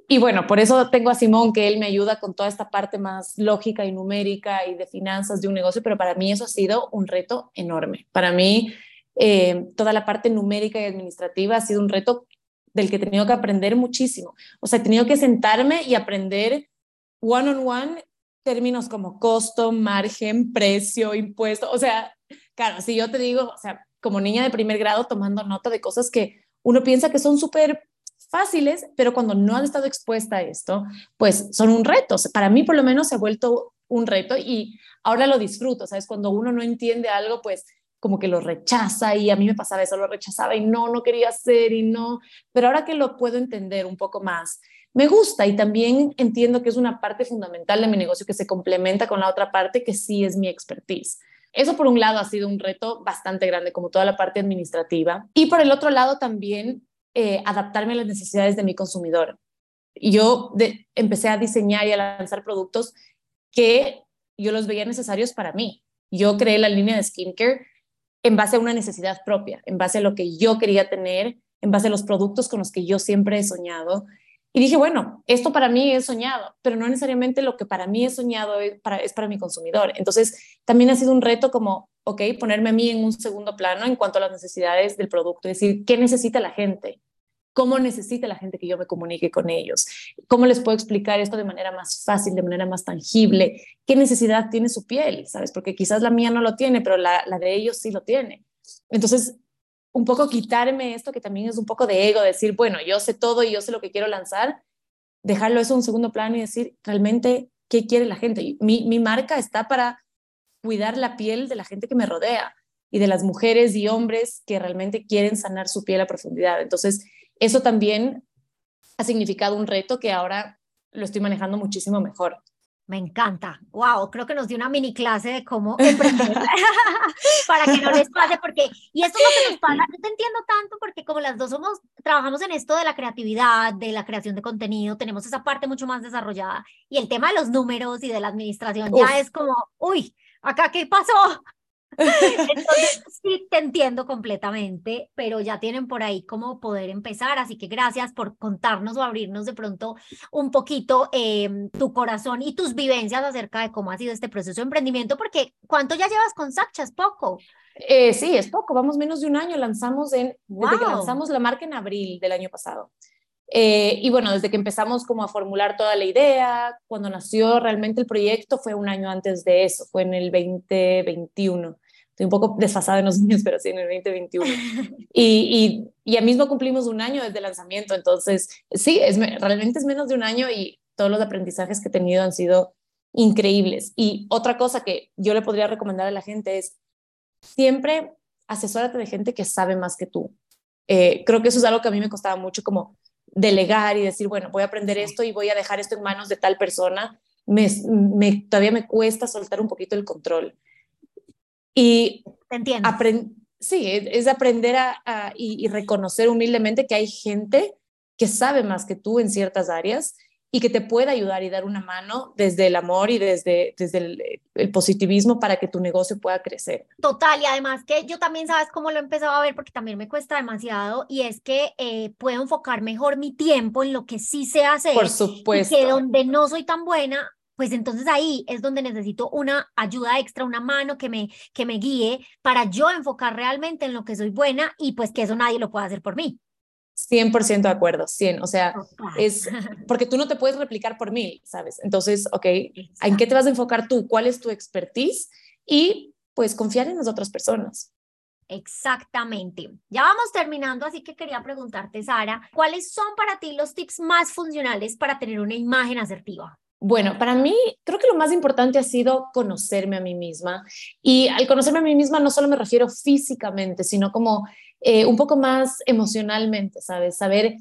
Y bueno, por eso tengo a Simón, que él me ayuda con toda esta parte más lógica y numérica y de finanzas de un negocio, pero para mí eso ha sido un reto enorme. Para mí, eh, toda la parte numérica y administrativa ha sido un reto del que he tenido que aprender muchísimo. O sea, he tenido que sentarme y aprender one on one términos como costo, margen, precio, impuesto. O sea, claro, si yo te digo, o sea, como niña de primer grado tomando nota de cosas que uno piensa que son súper fáciles, pero cuando no has estado expuesta a esto, pues son un reto. Para mí por lo menos se ha vuelto un reto y ahora lo disfruto, ¿sabes? Cuando uno no entiende algo, pues como que lo rechaza y a mí me pasaba eso, lo rechazaba y no, no quería hacer y no, pero ahora que lo puedo entender un poco más, me gusta y también entiendo que es una parte fundamental de mi negocio que se complementa con la otra parte que sí es mi expertise. Eso por un lado ha sido un reto bastante grande, como toda la parte administrativa. Y por el otro lado también eh, adaptarme a las necesidades de mi consumidor. Yo empecé a diseñar y a lanzar productos que yo los veía necesarios para mí. Yo creé la línea de skincare en base a una necesidad propia, en base a lo que yo quería tener, en base a los productos con los que yo siempre he soñado. Y dije, bueno, esto para mí es soñado, pero no necesariamente lo que para mí es soñado es para, es para mi consumidor. Entonces, también ha sido un reto como, ok, ponerme a mí en un segundo plano en cuanto a las necesidades del producto, es decir, ¿qué necesita la gente? ¿Cómo necesita la gente que yo me comunique con ellos? ¿Cómo les puedo explicar esto de manera más fácil, de manera más tangible? ¿Qué necesidad tiene su piel? ¿Sabes? Porque quizás la mía no lo tiene, pero la, la de ellos sí lo tiene. Entonces, un poco quitarme esto que también es un poco de ego, decir, bueno, yo sé todo y yo sé lo que quiero lanzar, dejarlo eso en un segundo plano y decir, realmente, ¿qué quiere la gente? Mi, mi marca está para cuidar la piel de la gente que me rodea y de las mujeres y hombres que realmente quieren sanar su piel a profundidad. Entonces, eso también ha significado un reto que ahora lo estoy manejando muchísimo mejor. Me encanta. Wow, creo que nos dio una mini clase de cómo emprender para que no les pase, porque, y esto es lo que nos pasa, yo te entiendo tanto porque como las dos somos, trabajamos en esto de la creatividad, de la creación de contenido, tenemos esa parte mucho más desarrollada y el tema de los números y de la administración ya es como, uy, acá qué pasó, entonces, sí, te entiendo completamente, pero ya tienen por ahí cómo poder empezar, así que gracias por contarnos o abrirnos de pronto un poquito em, tu corazón y tus vivencias acerca de cómo ha sido este proceso de emprendimiento, porque ¿cuánto ya llevas con Sacha? ¿Es poco? Eh, sí, es poco, vamos menos de un año, lanzamos en, desde que lanzamos la marca en abril del año pasado. Eh, y bueno, desde que empezamos como a formular toda la idea, cuando nació realmente el proyecto fue un año antes de eso, fue en el 2021. Estoy un poco desfasada en los niños, pero sí en el 2021. Y, y, ya mismo cumplimos un año desde el lanzamiento, entonces sí, es, realmente es menos de un año y todos los aprendizajes que he tenido han sido increíbles. Y otra cosa que yo le podría recomendar a la gente es siempre asesórate de gente que sabe más que tú. Eh, creo que eso es algo que a mí me costaba mucho como delegar y decir, bueno, voy a aprender esto y voy a dejar esto en manos de tal persona. Me, me, todavía me cuesta soltar un poquito el control. Y entiendo. sí, es, aprender a, y, reconocer humildemente que hay gente que sabe más que tú en ciertas áreas y que te puede ayudar y dar una mano desde el amor y desde, desde el, positivismo para que tu negocio pueda crecer. Total, y además que yo también sabes cómo lo he empezado a ver porque también me cuesta demasiado y es que eh, puedo enfocar mejor mi tiempo en lo que sí sé hacer. Por supuesto. Y que donde no soy tan buena, pues entonces ahí es donde necesito una ayuda extra, una mano que me, que me guíe para yo enfocar realmente en lo que soy buena y pues que eso nadie lo pueda hacer por mí. 100% de acuerdo, 100, o sea, es porque tú no te puedes replicar por mí, ¿sabes? Entonces, ok, ¿en qué te vas a enfocar tú? ¿Cuál es tu expertise? Y pues confiar en las otras personas. Exactamente. Ya vamos terminando, así que quería preguntarte, Sara, ¿cuáles son para ti los tips más funcionales para tener una imagen asertiva? Bueno, para mí creo que lo más importante ha sido conocerme a mí misma. Y al conocerme a mí misma no solo me refiero físicamente, sino como eh, un poco más emocionalmente, ¿sabes? Saber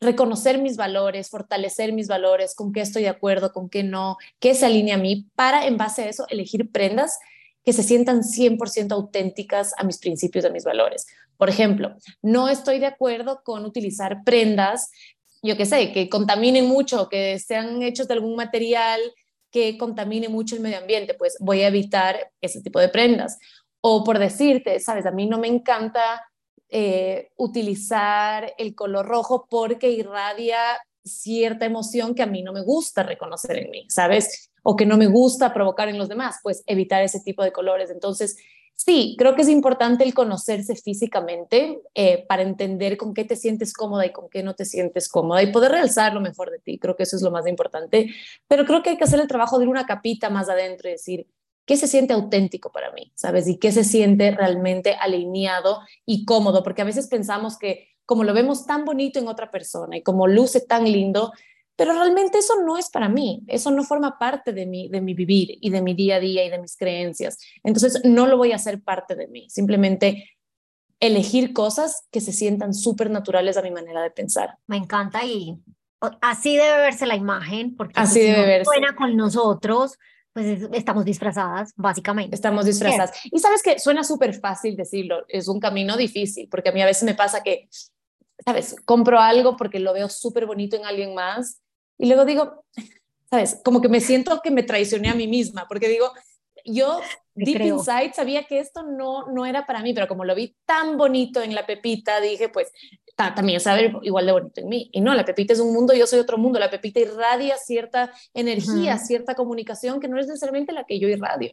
reconocer mis valores, fortalecer mis valores, con qué estoy de acuerdo, con qué no, qué se alinea a mí, para en base a eso elegir prendas que se sientan 100% auténticas a mis principios, a mis valores. Por ejemplo, no estoy de acuerdo con utilizar prendas yo qué sé, que contaminen mucho, que sean hechos de algún material que contamine mucho el medio ambiente, pues voy a evitar ese tipo de prendas. O por decirte, sabes, a mí no me encanta eh, utilizar el color rojo porque irradia cierta emoción que a mí no me gusta reconocer en mí, ¿sabes? O que no me gusta provocar en los demás, pues evitar ese tipo de colores. Entonces, Sí, creo que es importante el conocerse físicamente eh, para entender con qué te sientes cómoda y con qué no te sientes cómoda y poder realzar lo mejor de ti. Creo que eso es lo más importante. Pero creo que hay que hacer el trabajo de ir una capita más adentro y decir, ¿qué se siente auténtico para mí? ¿Sabes? Y qué se siente realmente alineado y cómodo, porque a veces pensamos que como lo vemos tan bonito en otra persona y como luce tan lindo, pero realmente eso no es para mí, eso no forma parte de mi, de mi vivir y de mi día a día y de mis creencias. Entonces no lo voy a hacer parte de mí, simplemente elegir cosas que se sientan súper naturales a mi manera de pensar. Me encanta y así debe verse la imagen, porque así si debe verse. Buena con nosotros, pues estamos disfrazadas, básicamente. Estamos disfrazadas. Y sabes que suena súper fácil decirlo, es un camino difícil, porque a mí a veces me pasa que, sabes, compro algo porque lo veo súper bonito en alguien más y luego digo, ¿sabes? Como que me siento que me traicioné a mí misma, porque digo, yo deep inside sabía que esto no, no era para mí, pero como lo vi tan bonito en la Pepita, dije, pues también sabe igual de bonito en mí. Y no, la Pepita es un mundo, yo soy otro mundo. La Pepita irradia cierta energía, cierta comunicación que no es necesariamente la que yo irradio.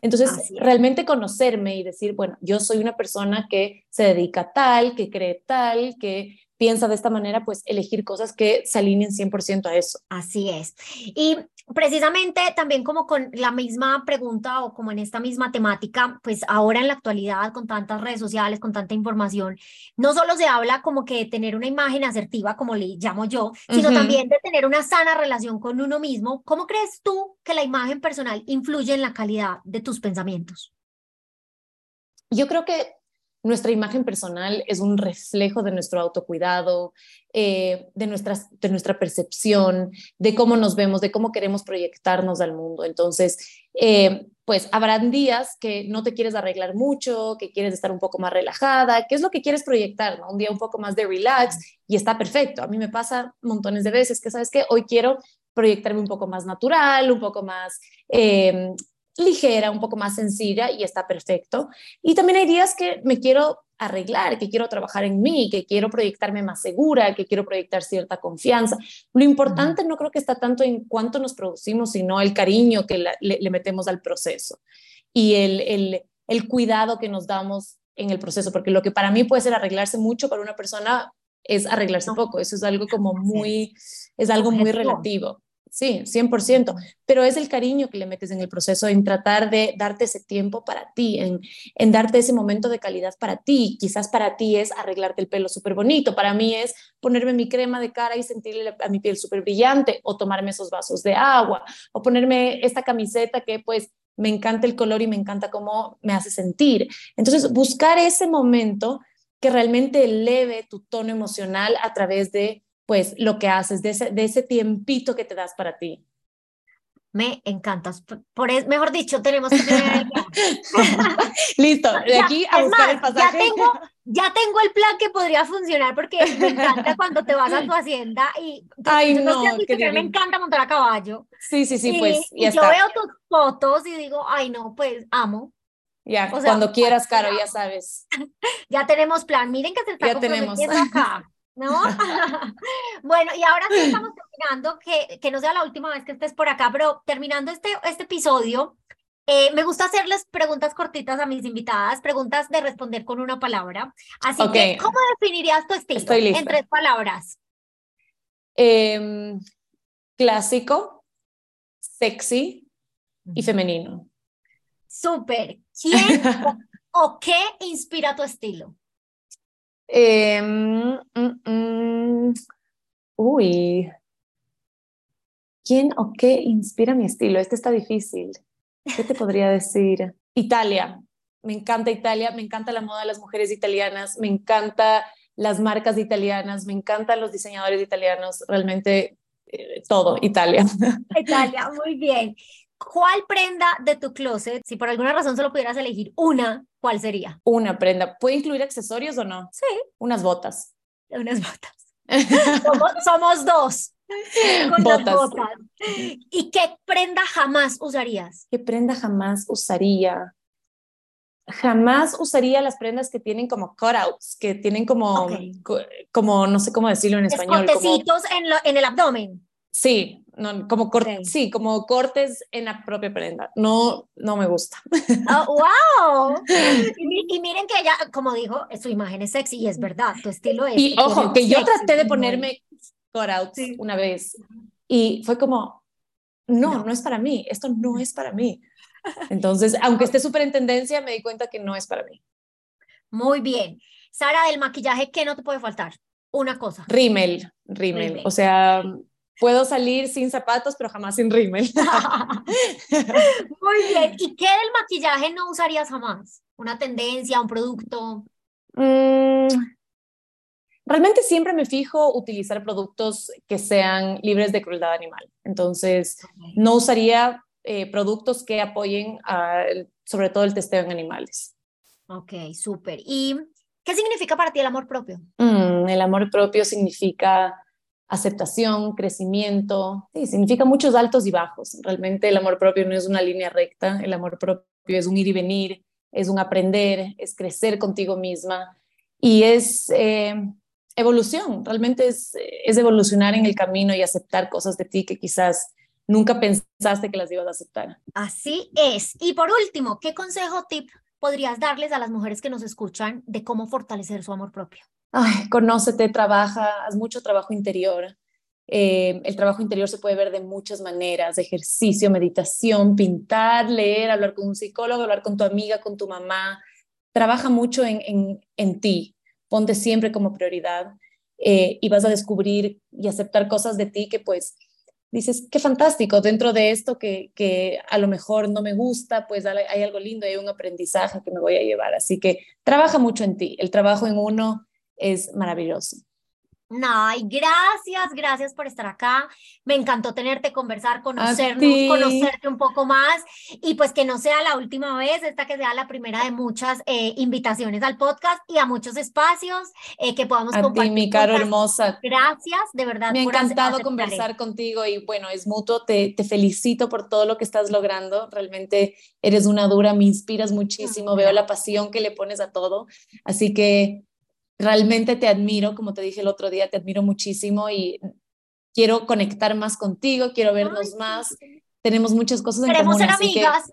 Entonces, realmente conocerme y decir, bueno, yo soy una persona que se dedica a tal, que cree tal, que piensa de esta manera, pues elegir cosas que se alineen 100% a eso. Así es. Y precisamente también como con la misma pregunta o como en esta misma temática, pues ahora en la actualidad con tantas redes sociales, con tanta información, no solo se habla como que de tener una imagen asertiva, como le llamo yo, sino también de tener una sana relación con uno mismo. ¿Cómo crees tú que la imagen personal influye en la calidad de tus pensamientos? Yo creo que nuestra imagen personal es un reflejo de nuestro autocuidado, eh, de, nuestras, de nuestra percepción, de cómo nos vemos, de cómo queremos proyectarnos al mundo. Entonces, eh, pues habrán días que no te quieres arreglar mucho, que quieres estar un poco más relajada, qué es lo que quieres proyectar, Un día un poco más de relax y está perfecto. A mí me pasa montones de veces que, ¿sabes qué? Hoy quiero proyectarme un poco más natural, un poco más eh, ligera, un poco más sencilla y está perfecto. Y también hay días que me quiero arreglar, que quiero trabajar en mí, que quiero proyectarme más segura, que quiero proyectar cierta confianza. Lo importante no creo que está tanto en cuánto nos producimos, sino el cariño que le, metemos al proceso y el, el, el cuidado que nos damos en el proceso, porque lo que para mí puede ser arreglarse mucho, para una persona es arreglarse poco. Eso es algo como muy, es algo muy relativo. Sí, 100%, pero es el cariño que le metes en el proceso, en tratar de darte ese tiempo para ti, en, en darte ese momento de calidad para ti. Quizás para ti es arreglarte el pelo súper bonito, para mí es ponerme mi crema de cara y sentirle a mi piel súper brillante, o tomarme esos vasos de agua, o ponerme esta camiseta que pues me encanta el color y me encanta cómo me hace sentir. Entonces, buscar ese momento que realmente eleve tu tono emocional a través de pues lo que haces, de ese, de ese tiempito que te das para ti. Me encantas. Por eso, mejor dicho, tenemos que tener Listo, de aquí a buscar el pasaje. Ya tengo, ya tengo el plan que podría funcionar porque me encanta cuando te vas a tu hacienda y Ay, no, me encanta montar a caballo. Sí, sí, sí, pues y yo veo tus fotos y digo, ay, no, pues amo. Ya, cuando quieras, Caro, ya sabes. ya tenemos plan. Miren que se está ya tenemos. acá. ¿No? bueno, y ahora sí estamos terminando, que, que no sea la última vez que estés por acá, pero terminando este, este episodio, eh, me gusta hacerles preguntas cortitas a mis invitadas, preguntas de responder con una palabra. Así que, ¿cómo definirías tu estilo en tres palabras? Em, clásico, sexy y femenino. Súper. ¿Quién o qué inspira tu estilo? Eh, mm, mm, uy, ¿quién o qué inspira mi estilo? Este está difícil. ¿Qué te podría decir? Italia. Me encanta Italia, me encanta la moda de las mujeres italianas, me encanta las marcas italianas, me encantan los diseñadores italianos, realmente eh, todo, Italia. Italia, muy bien. ¿Cuál prenda de tu closet, si por alguna razón solo pudieras elegir una, cuál sería? Una prenda. ¿Puede incluir accesorios o no? Sí. Unas botas. Unas botas. somos, dos. botas. botas. ¿Y qué prenda jamás usarías? ¿Qué prenda jamás usaría? Jamás usaría las prendas que tienen como cutouts, que tienen como, como no sé cómo decirlo en español. Como... en, en el abdomen. Sí, no, como sí, como cortes en la propia prenda. No, no me gusta. Oh, wow. Y, miren que ella, como dijo, su imagen es sexy y es verdad, tu estilo es. Y ojo, que yo traté de ponerme cutouts una vez y fue como, no, no, es para mí, esto no es para mí. Entonces, aunque esté súper en tendencia, me di cuenta que no es para mí. Muy bien. Sara, del maquillaje, ¿qué no te puede faltar? Una cosa. rímel. rímel. O sea, Puedo salir sin zapatos, pero jamás sin rímel. Muy bien. ¿Y qué del maquillaje no usarías jamás? ¿Una tendencia, un producto? Mm, realmente siempre me fijo utilizar productos que sean libres de crueldad animal. Entonces, no usaría eh, productos que apoyen sobre todo el testeo en animales. Ok, súper. ¿Y qué significa para ti el amor propio? Mm, el amor propio significa aceptación, crecimiento, sí, significa muchos altos y bajos. Realmente el amor propio no es una línea recta, el amor propio es un ir y venir, es un aprender, es crecer contigo misma y es eh, evolución, realmente es, es evolucionar en el camino y aceptar cosas de ti que quizás nunca pensaste que las ibas a aceptar. Así es. Y por último, ¿qué consejo tip podrías darles a las mujeres que nos escuchan de cómo fortalecer su amor propio? Ay, conócete, trabaja, haz mucho trabajo interior. Eh, el trabajo interior se puede ver de muchas maneras, ejercicio, meditación, pintar, leer, hablar con un psicólogo, hablar con tu amiga, con tu mamá. Trabaja mucho en, en, en ti, ponte siempre como prioridad eh, y vas a descubrir y aceptar cosas de ti que pues dices, qué fantástico, dentro de esto que, que a lo mejor no me gusta, pues hay algo lindo, hay un aprendizaje que me voy a llevar. Así que trabaja mucho en ti, el trabajo en uno es maravilloso. Ay, gracias, gracias por estar acá. Me encantó tenerte, conversar, conocernos, conocerte un poco más y pues que no sea la última vez, esta que sea la primera de muchas eh, invitaciones al podcast y a muchos espacios eh, que podamos a compartir. Ti, mi caro hermosa. Gracias, de verdad. Me ha encantado conversar contigo y bueno, es mutuo. Te, te, felicito por todo lo que estás logrando. Realmente eres una dura, me inspiras muchísimo. Veo la pasión que le pones a todo. Así que realmente te admiro, como te dije el otro día, te admiro muchísimo y quiero conectar más contigo, quiero vernos más. Tenemos muchas cosas en Queremos ser amigas.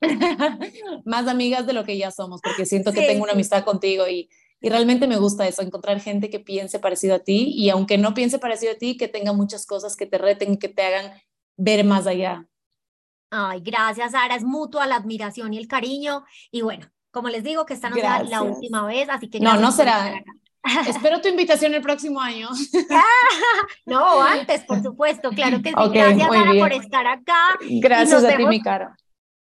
más amigas de lo que ya somos, porque siento que tengo una amistad contigo y, y realmente me gusta eso, encontrar gente que piense parecido a ti y aunque no piense parecido a ti, que tenga muchas cosas que te reten, que te hagan ver más allá. Ay, gracias, Sara. Es mutua la admiración y el cariño. Y bueno, como les digo, que esta no será la última vez, así que... No, no será. Espero tu invitación el próximo año. no, antes, por supuesto, claro que sí. Gracias, Ana, por estar acá. Gracias a ti, mi cara.